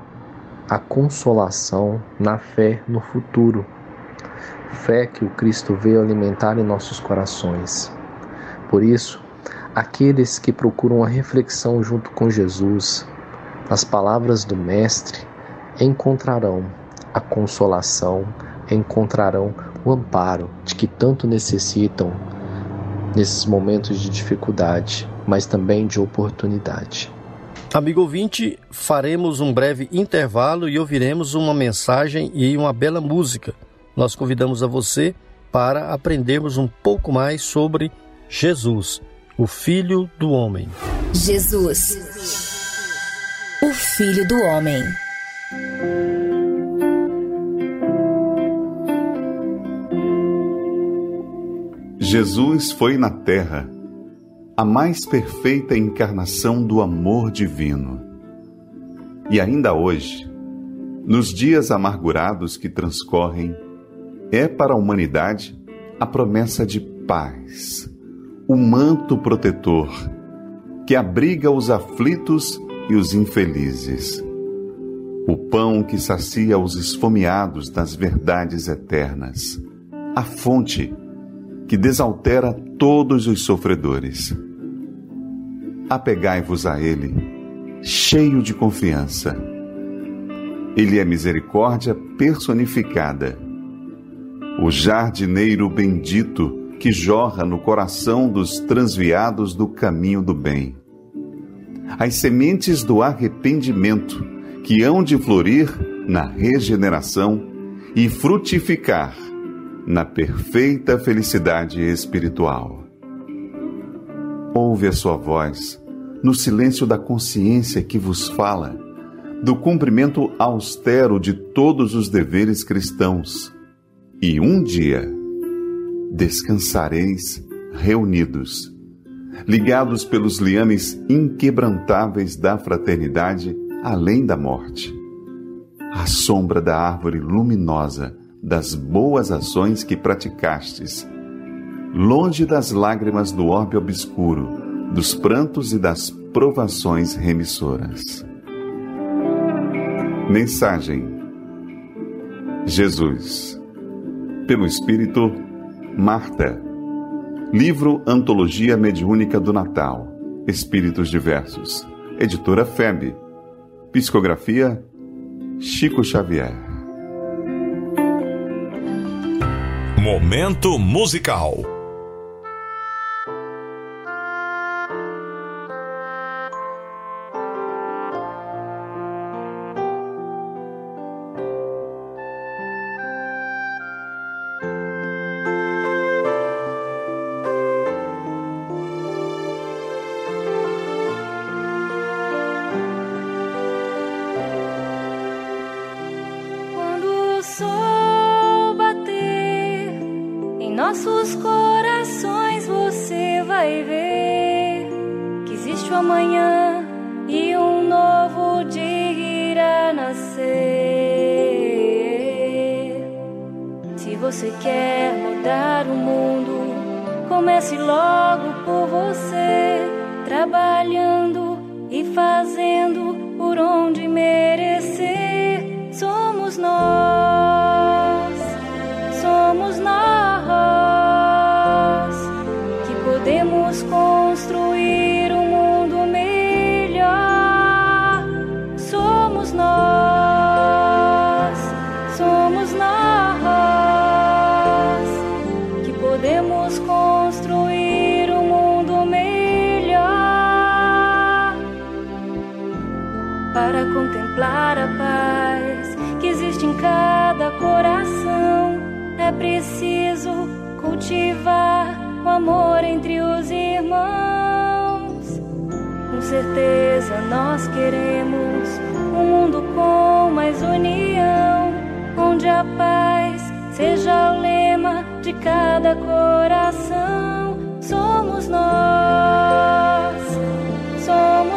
Speaker 15: a consolação na fé no futuro. Fé que o Cristo veio alimentar em nossos corações. Por isso, aqueles que procuram a reflexão junto com Jesus, as palavras do Mestre, encontrarão a consolação, encontrarão o amparo de que tanto necessitam nesses momentos de dificuldade, mas também de oportunidade.
Speaker 1: Amigo ouvinte, faremos um breve intervalo e ouviremos uma mensagem e uma bela música. Nós convidamos a você para aprendermos um pouco mais sobre Jesus, o Filho do Homem.
Speaker 4: Jesus, o Filho do Homem.
Speaker 3: Jesus foi na terra a mais perfeita encarnação do amor divino. E ainda hoje, nos dias amargurados que transcorrem, é para a humanidade a promessa de paz, o manto protetor que abriga os aflitos e os infelizes, o pão que sacia os esfomeados das verdades eternas, a fonte que desaltera todos os sofredores apegai-vos a Ele, cheio de confiança. Ele é misericórdia personificada, o jardineiro bendito que jorra no coração dos transviados do caminho do bem. As sementes do arrependimento que hão de florir na regeneração e frutificar na perfeita felicidade espiritual ouve a sua voz, no silêncio da consciência que vos fala, do cumprimento austero de todos os deveres cristãos, e um dia descansareis reunidos, ligados pelos liames inquebrantáveis da fraternidade além da morte, à sombra da árvore luminosa das boas ações que praticastes longe das lágrimas do orbe obscuro, dos prantos e das provações remissoras. Mensagem: Jesus. Pelo Espírito, Marta. Livro Antologia Mediúnica do Natal. Espíritos Diversos. Editora FEB. Psicografia Chico Xavier.
Speaker 16: Momento musical. A paz seja o lema de cada coração. Somos nós, somos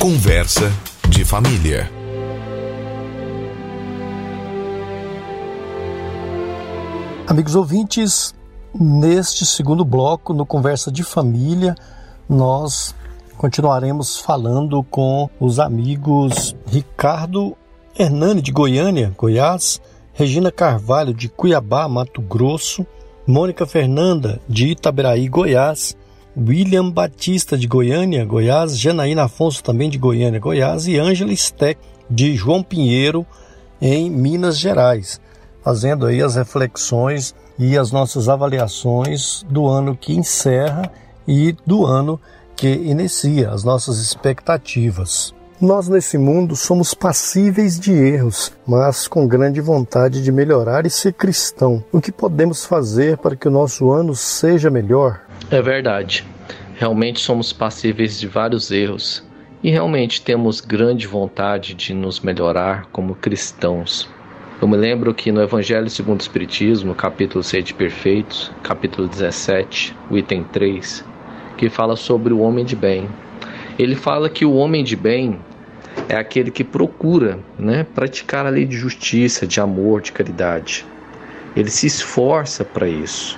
Speaker 17: Conversa de família.
Speaker 1: Amigos ouvintes, neste segundo bloco, no Conversa de Família, nós continuaremos falando com os amigos Ricardo Hernani de Goiânia, Goiás, Regina Carvalho de Cuiabá, Mato Grosso, Mônica Fernanda de Itaberaí, Goiás, William Batista de Goiânia, Goiás, Janaína Afonso também de Goiânia, Goiás e Ângela Steck de João Pinheiro, em Minas Gerais, fazendo aí as reflexões e as nossas avaliações do ano que encerra e do ano que inicia, as nossas expectativas. Nós nesse mundo somos passíveis de erros, mas com grande vontade de melhorar e ser cristão. O que podemos fazer para que o nosso ano seja melhor?
Speaker 15: É verdade. Realmente somos passíveis de vários erros e realmente temos grande vontade de nos melhorar como cristãos. Eu me lembro que no Evangelho segundo o Espiritismo, capítulo 6 de Perfeitos, capítulo 17, o item 3, que fala sobre o homem de bem. Ele fala que o homem de bem é aquele que procura né, praticar a lei de justiça, de amor, de caridade. Ele se esforça para isso.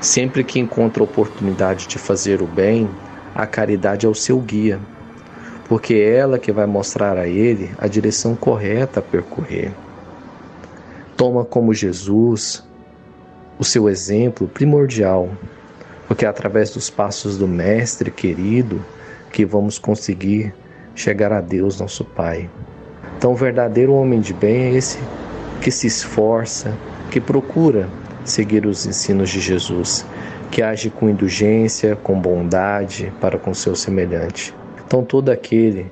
Speaker 15: Sempre que encontra oportunidade de fazer o bem, a caridade é o seu guia, porque é ela que vai mostrar a ele a direção correta a percorrer. Toma como Jesus o seu exemplo primordial, porque é através dos passos do Mestre querido que vamos conseguir chegar a Deus, nosso Pai. Então, o verdadeiro homem de bem é esse que se esforça, que procura seguir os ensinos de Jesus, que age com indulgência, com bondade para com seu semelhante. Então, todo aquele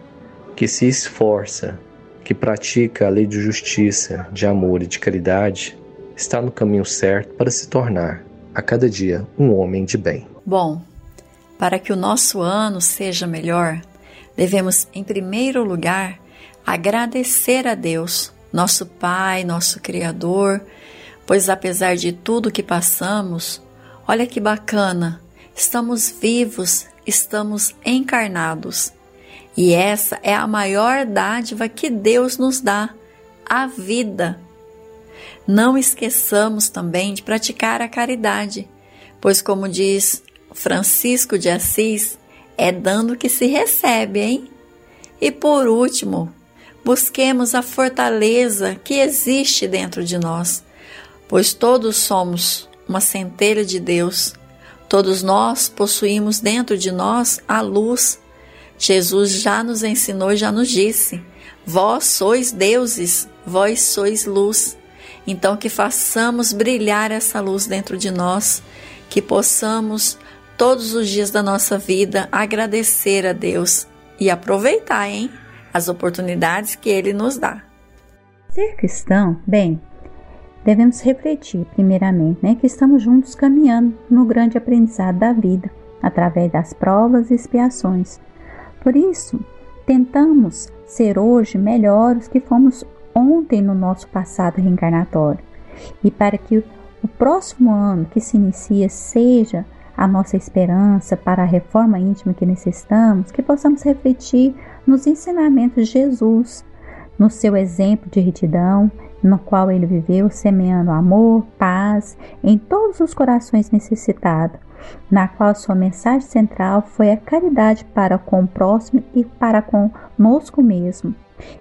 Speaker 15: que se esforça que pratica a lei de justiça, de amor e de caridade, está no caminho certo para se tornar, a cada dia, um homem de bem.
Speaker 13: Bom, para que o nosso ano seja melhor, devemos, em primeiro lugar, agradecer a Deus, nosso Pai, nosso Criador, pois apesar de tudo que passamos, olha que bacana, estamos vivos, estamos encarnados. E essa é a maior dádiva que Deus nos dá, a vida. Não esqueçamos também de praticar a caridade, pois, como diz Francisco de Assis, é dando que se recebe, hein? E por último, busquemos a fortaleza que existe dentro de nós, pois todos somos uma centelha de Deus. Todos nós possuímos dentro de nós a luz Jesus já nos ensinou e já nos disse: Vós sois deuses, vós sois luz. Então, que façamos brilhar essa luz dentro de nós, que possamos todos os dias da nossa vida agradecer a Deus e aproveitar, hein, as oportunidades que Ele nos dá.
Speaker 11: Ser cristão, bem, devemos refletir, primeiramente, né, que estamos juntos caminhando no grande aprendizado da vida, através das provas e expiações por isso, tentamos ser hoje melhores que fomos ontem no nosso passado reencarnatório. E para que o próximo ano que se inicia seja a nossa esperança para a reforma íntima que necessitamos, que possamos refletir nos ensinamentos de Jesus, no seu exemplo de retidão, no qual ele viveu, semeando amor, paz em todos os corações necessitados, na qual sua mensagem central foi a caridade para com o próximo e para conosco mesmo,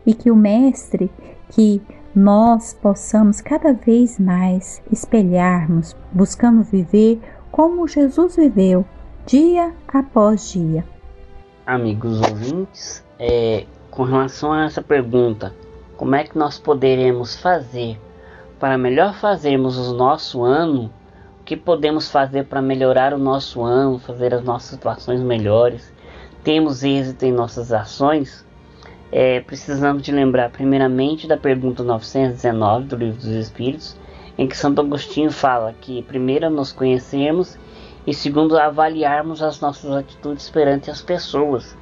Speaker 11: e que o Mestre, que nós possamos cada vez mais espelharmos, buscando viver como Jesus viveu, dia após dia.
Speaker 14: Amigos ouvintes, é, com relação a essa pergunta, como é que nós poderemos fazer para melhor fazermos o nosso ano? O que podemos fazer para melhorar o nosso ano, fazer as nossas situações melhores, temos êxito em nossas ações, é, precisamos de lembrar primeiramente da pergunta 919 do Livro dos Espíritos, em que Santo Agostinho fala que primeiro nos conhecermos e segundo avaliarmos as nossas atitudes perante as pessoas.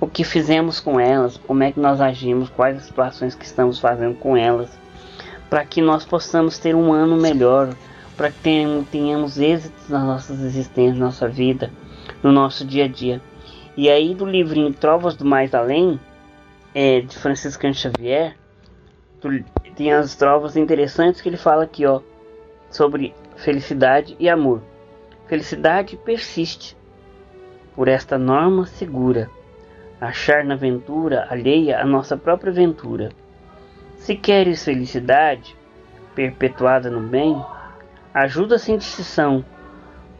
Speaker 14: O que fizemos com elas, como é que nós agimos, quais as situações que estamos fazendo com elas, para que nós possamos ter um ano melhor, para que tenhamos êxitos nas nossas existências, na nossa vida, no nosso dia a dia. E aí do livrinho Trovas do Mais Além, é, de Francisco Xavier, tem as trovas interessantes que ele fala aqui, ó, sobre felicidade e amor. Felicidade persiste. Por esta norma segura, achar na ventura alheia a nossa própria ventura. Se queres felicidade, perpetuada no bem, ajuda sem distinção,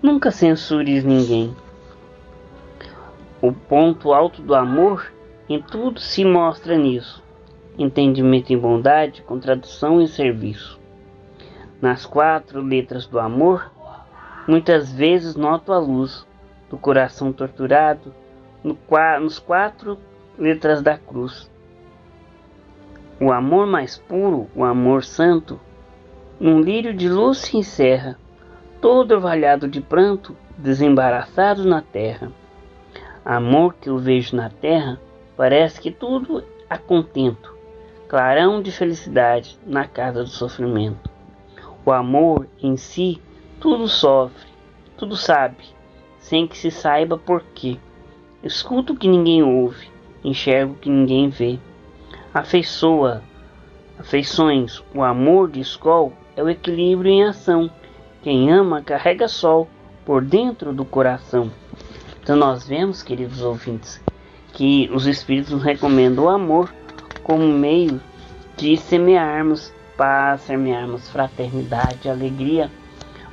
Speaker 14: nunca censures ninguém. O ponto alto do amor em tudo se mostra nisso. Entendimento em bondade, contradição e serviço. Nas quatro letras do amor, muitas vezes noto a luz do coração torturado no, nos quatro letras da cruz. O amor mais puro, o amor santo, num lírio de luz se encerra, todo orvalhado de pranto, desembaraçado na terra. Amor que eu vejo na terra, parece que tudo a contento, clarão de felicidade na casa do sofrimento. O amor em si tudo sofre, tudo sabe, sem que se saiba por quê. Escuto o que ninguém ouve, enxergo o que ninguém vê. Afeiçoa, afeições, o amor de escol é o equilíbrio em ação. Quem ama carrega sol por dentro do coração. Então nós vemos, queridos ouvintes, que os Espíritos nos recomendam o amor como meio de semearmos paz, semearmos fraternidade, alegria,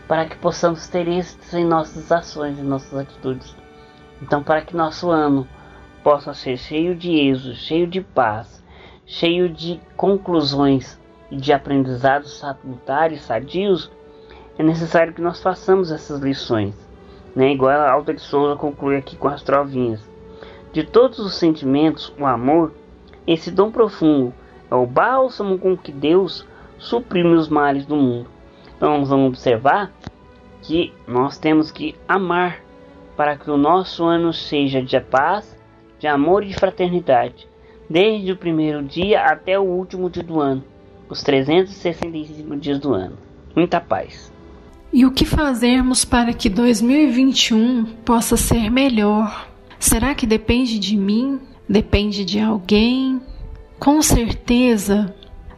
Speaker 14: para que possamos ter êxito em nossas ações e nossas atitudes. Então, para que nosso ano possa ser cheio de êxito, cheio de paz, cheio de conclusões e de aprendizados salutares, sadios, é necessário que nós façamos essas lições. Né? Igual a Alta de Souza conclui aqui com as trovinhas. De todos os sentimentos, o amor, esse dom profundo, é o bálsamo com que Deus suprime os males do mundo. Então vamos observar que nós temos que amar para que o nosso ano seja de paz, de amor e de fraternidade, desde o primeiro dia até o último dia do ano, os 365 dias do ano. Muita paz.
Speaker 12: E o que fazermos para que 2021 possa ser melhor? Será que depende de mim? Depende de alguém? Com certeza,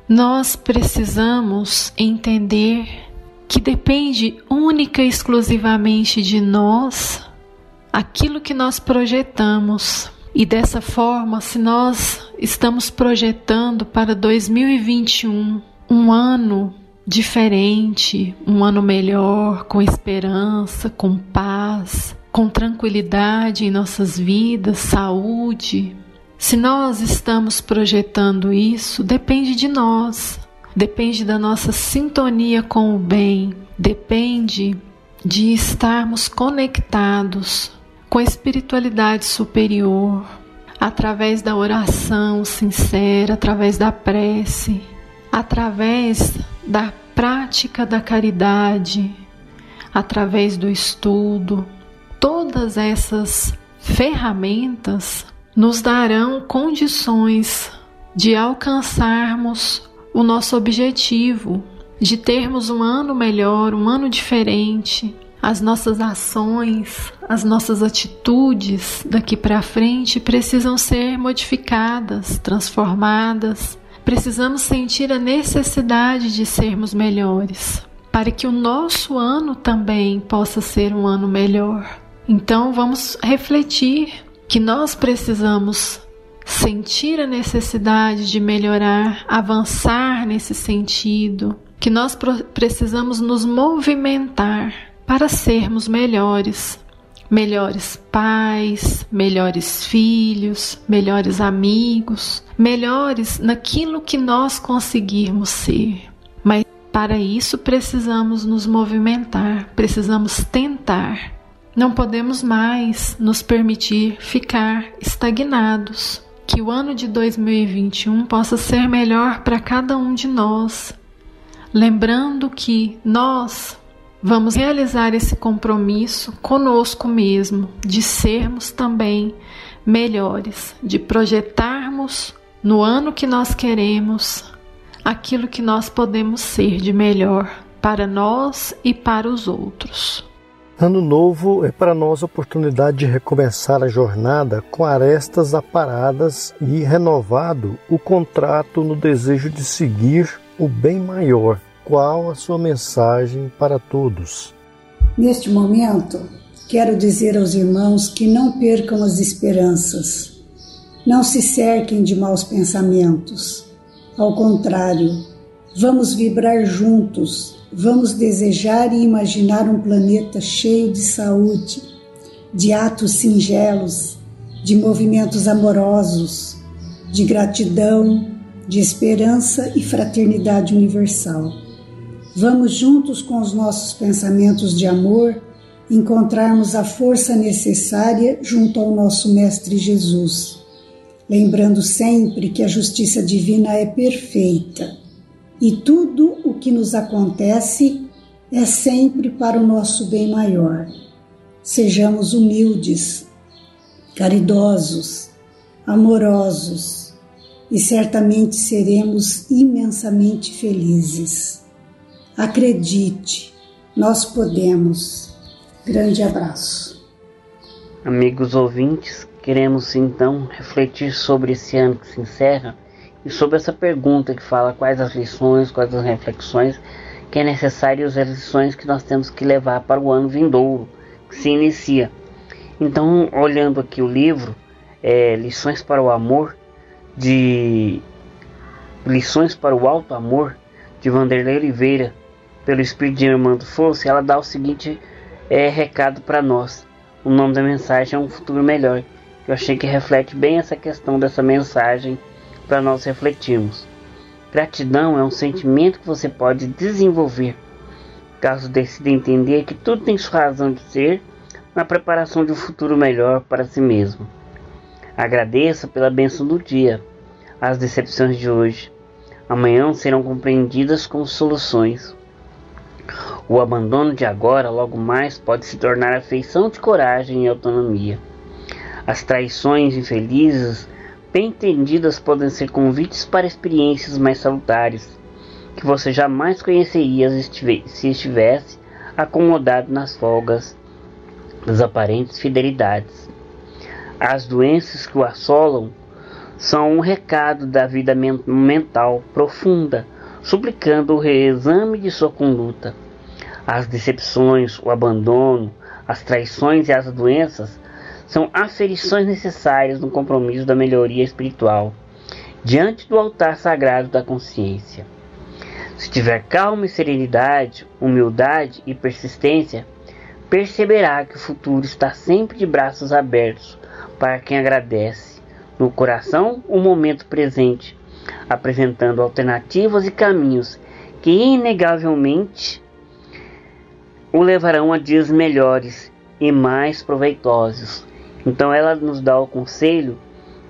Speaker 12: nós precisamos entender que depende única e exclusivamente de nós aquilo que nós projetamos. E dessa forma, se nós estamos projetando para 2021 um ano diferente, um ano melhor, com esperança, com paz, com tranquilidade em nossas vidas, saúde. Se nós estamos projetando isso, depende de nós, depende da nossa sintonia com o bem, depende de estarmos conectados com a espiritualidade superior, através da oração sincera, através da prece, através da prática da caridade, através do estudo. Todas essas ferramentas nos darão condições de alcançarmos o nosso objetivo, de termos um ano melhor, um ano diferente, as nossas ações, as nossas atitudes daqui para frente precisam ser modificadas, transformadas. Precisamos sentir a necessidade de sermos melhores, para que o nosso ano também possa ser um ano melhor. Então vamos refletir que nós precisamos sentir a necessidade de melhorar, avançar nesse sentido, que nós precisamos nos movimentar para sermos melhores, melhores pais, melhores filhos, melhores amigos, melhores naquilo que nós conseguirmos ser. Mas para isso precisamos nos movimentar, precisamos tentar. Não podemos mais nos permitir ficar estagnados. Que o ano de 2021 possa ser melhor para cada um de nós. Lembrando que nós Vamos realizar esse compromisso conosco mesmo, de sermos também melhores, de projetarmos no ano que nós queremos aquilo que nós podemos ser de melhor para nós e para os outros.
Speaker 1: Ano novo é para nós a oportunidade de recomeçar a jornada com arestas aparadas e renovado o contrato no desejo de seguir o bem maior qual a sua mensagem para todos.
Speaker 10: Neste momento, quero dizer aos irmãos que não percam as esperanças. Não se cerquem de maus pensamentos. Ao contrário, vamos vibrar juntos, vamos desejar e imaginar um planeta cheio de saúde, de atos singelos, de movimentos amorosos, de gratidão, de esperança e fraternidade universal. Vamos juntos com os nossos pensamentos de amor encontrarmos a força necessária junto ao nosso Mestre Jesus, lembrando sempre que a justiça divina é perfeita e tudo o que nos acontece é sempre para o nosso bem maior. Sejamos humildes, caridosos, amorosos e certamente seremos imensamente felizes. Acredite, nós podemos. Grande abraço.
Speaker 14: Amigos ouvintes, queremos então refletir sobre esse ano que se encerra e sobre essa pergunta que fala quais as lições, quais as reflexões que é necessário as lições que nós temos que levar para o ano vindouro que se inicia. Então, olhando aqui o livro, é, Lições para o Amor, de Lições para o Alto Amor, de Vanderlei Oliveira, pelo Espírito de Armando Fosse, ela dá o seguinte é, recado para nós. O nome da mensagem é Um Futuro Melhor. Eu achei que reflete bem essa questão dessa mensagem para nós refletirmos. Gratidão é um sentimento que você pode desenvolver caso decida entender que tudo tem sua razão de ser na preparação de um futuro melhor para si mesmo. Agradeça pela bênção do dia. As decepções de hoje, amanhã serão compreendidas como soluções. O abandono de agora, logo mais, pode se tornar afeição de coragem e autonomia. As traições infelizes, bem entendidas, podem ser convites para experiências mais salutares, que você jamais conheceria se estivesse acomodado nas folgas das aparentes fidelidades. As doenças que o assolam são um recado da vida mental profunda, suplicando o reexame de sua conduta. As decepções, o abandono, as traições e as doenças são aferições necessárias no compromisso da melhoria espiritual, diante do altar sagrado da consciência. Se tiver calma e serenidade, humildade e persistência, perceberá que o futuro está sempre de braços abertos para quem agradece. No coração, o momento presente, apresentando alternativas e caminhos que inegavelmente o levarão a dias melhores e mais proveitosos. Então ela nos dá o conselho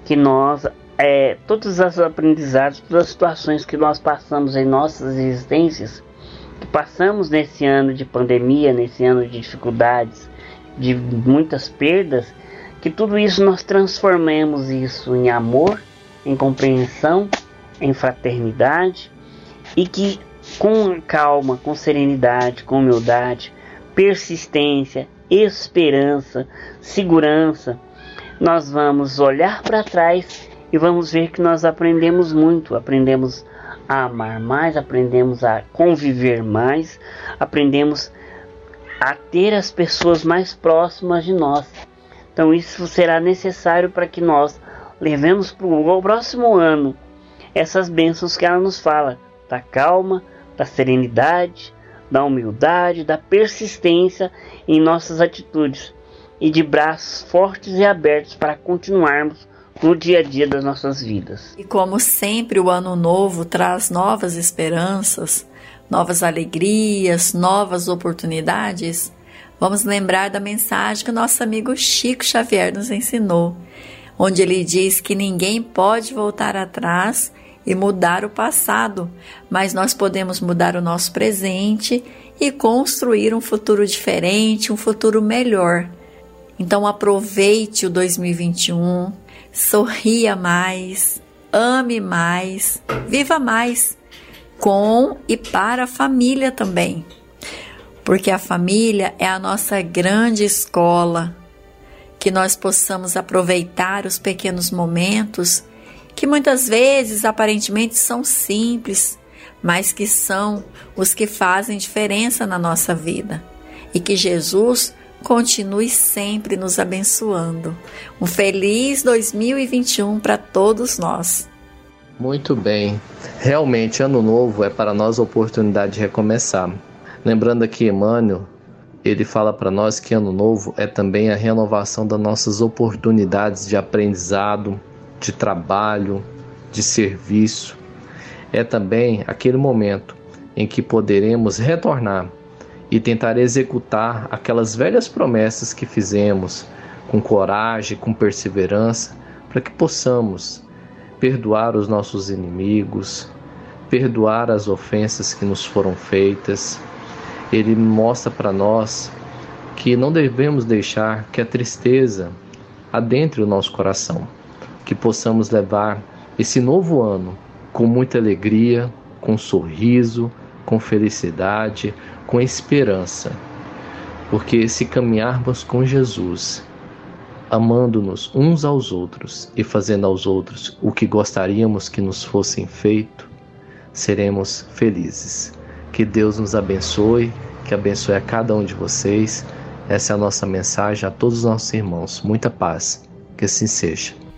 Speaker 14: que nós é, todos os aprendizados, todas as situações que nós passamos em nossas existências, que passamos nesse ano de pandemia, nesse ano de dificuldades, de muitas perdas, que tudo isso nós transformemos isso em amor, em compreensão, em fraternidade e que com calma, com serenidade, com humildade, persistência, esperança, segurança, nós vamos olhar para trás e vamos ver que nós aprendemos muito, aprendemos a amar mais, aprendemos a conviver mais, aprendemos a ter as pessoas mais próximas de nós. Então isso será necessário para que nós levemos para o próximo ano essas bênçãos que ela nos fala, da calma, da serenidade, da humildade, da persistência em nossas atitudes e de braços fortes e abertos para continuarmos no dia a dia das nossas vidas.
Speaker 13: E como sempre, o ano novo traz novas esperanças, novas alegrias, novas oportunidades. Vamos lembrar da mensagem que o nosso amigo Chico Xavier nos ensinou, onde ele diz que ninguém pode voltar atrás e mudar o passado, mas nós podemos mudar o nosso presente e construir um futuro diferente, um futuro melhor. Então aproveite o 2021 sorria mais, ame mais, viva mais, com e para a família também. Porque a família é a nossa grande escola, que nós possamos aproveitar os pequenos momentos que muitas vezes aparentemente são simples, mas que são os que fazem diferença na nossa vida. E que Jesus continue sempre nos abençoando. Um feliz 2021 para todos nós.
Speaker 15: Muito bem. Realmente, ano novo é para nós a oportunidade de recomeçar. Lembrando aqui, Emmanuel, ele fala para nós que ano novo é também a renovação das nossas oportunidades de aprendizado, de trabalho, de serviço. É também aquele momento em que poderemos retornar e tentar executar aquelas velhas promessas que fizemos com coragem, com perseverança, para que possamos perdoar os nossos inimigos, perdoar as ofensas que nos foram feitas. Ele mostra para nós que não devemos deixar que a tristeza adentre o nosso coração, que possamos levar esse novo ano com muita alegria, com sorriso, com felicidade, com esperança. Porque se caminharmos com Jesus, amando-nos uns aos outros e fazendo aos outros o que gostaríamos que nos fossem feito, seremos felizes. Que Deus nos abençoe, que abençoe a cada um de vocês. Essa é a nossa mensagem a todos os nossos irmãos. Muita paz. Que assim seja.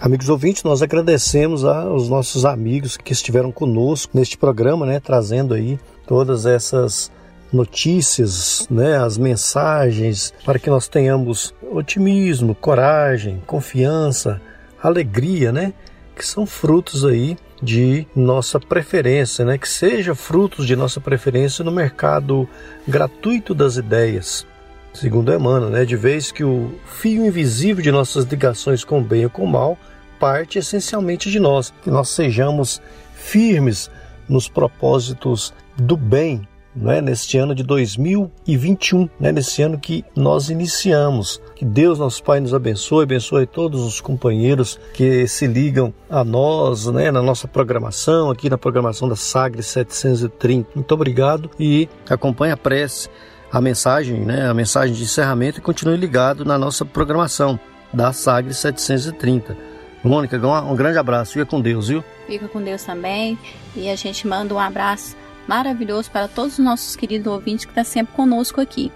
Speaker 1: Amigos ouvintes, nós agradecemos aos nossos amigos que estiveram conosco neste programa, né, trazendo aí todas essas notícias, né, as mensagens, para que nós tenhamos otimismo, coragem, confiança, alegria, né, que são frutos aí de nossa preferência, né, que seja frutos de nossa preferência no mercado gratuito das ideias. Segundo Emmanuel, né, de vez que o fio invisível de nossas ligações com o bem ou com o mal parte essencialmente de nós, que nós sejamos firmes nos propósitos do bem né, neste ano de 2021, né, nesse ano que nós iniciamos. Que Deus, nosso Pai, nos abençoe, abençoe todos os companheiros que se ligam a nós, né, na nossa programação, aqui na programação da Sagre 730. Muito obrigado e acompanhe a prece, a mensagem, né, a mensagem de encerramento e continue ligado na nossa programação da Sagre 730. Mônica, um grande abraço, fica com Deus, viu?
Speaker 2: Fica com Deus também e a gente manda um abraço maravilhoso para todos os nossos queridos ouvintes que estão tá sempre conosco aqui.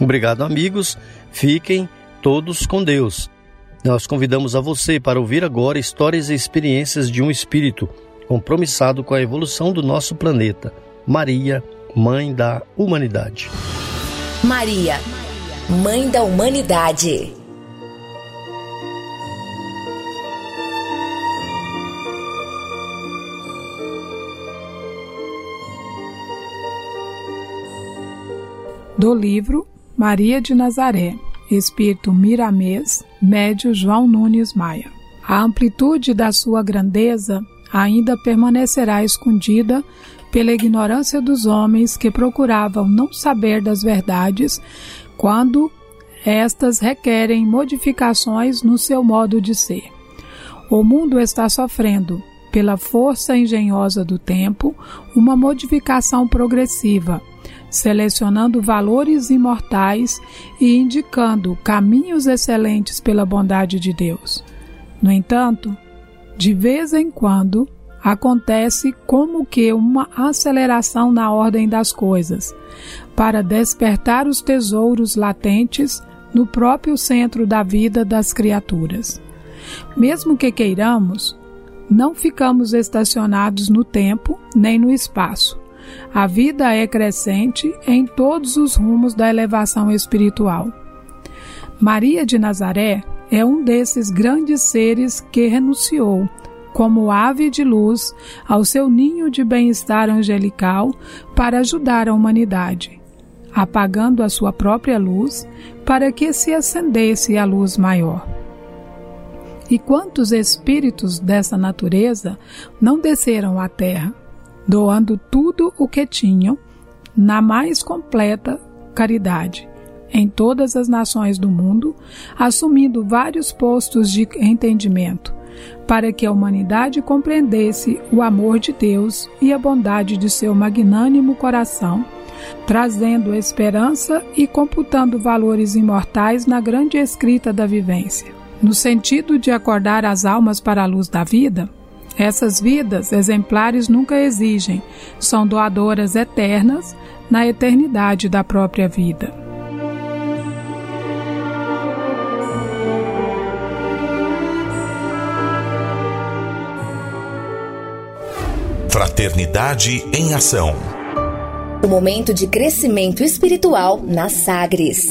Speaker 1: Obrigado, amigos. Fiquem todos com Deus. Nós convidamos a você para ouvir agora histórias e experiências de um espírito compromissado com a evolução do nosso planeta. Maria, Mãe da Humanidade.
Speaker 4: Maria, Mãe da Humanidade.
Speaker 18: Do livro Maria de Nazaré, Espírito Miramês, médio João Nunes Maia. A amplitude da sua grandeza ainda permanecerá escondida pela ignorância dos homens que procuravam não saber das verdades quando estas requerem modificações no seu modo de ser. O mundo está sofrendo, pela força engenhosa do tempo, uma modificação progressiva selecionando valores imortais e indicando caminhos excelentes pela bondade de Deus. No entanto, de vez em quando acontece como que uma aceleração na ordem das coisas, para despertar os tesouros latentes no próprio centro da vida das criaturas. Mesmo que queiramos, não ficamos estacionados no tempo nem no espaço. A vida é crescente em todos os rumos da elevação espiritual. Maria de Nazaré é um desses grandes seres que renunciou, como ave de luz, ao seu ninho de bem-estar angelical para ajudar a humanidade, apagando a sua própria luz para que se acendesse a luz maior. E quantos espíritos dessa natureza não desceram à terra? Doando tudo o que tinham na mais completa caridade em todas as nações do mundo, assumindo vários postos de entendimento, para que a humanidade compreendesse o amor de Deus e a bondade de seu magnânimo coração, trazendo esperança e computando valores imortais na grande escrita da vivência. No sentido de acordar as almas para a luz da vida, Essas vidas exemplares nunca exigem, são doadoras eternas na eternidade da própria vida.
Speaker 17: Fraternidade em Ação.
Speaker 4: O momento de crescimento espiritual na Sagres.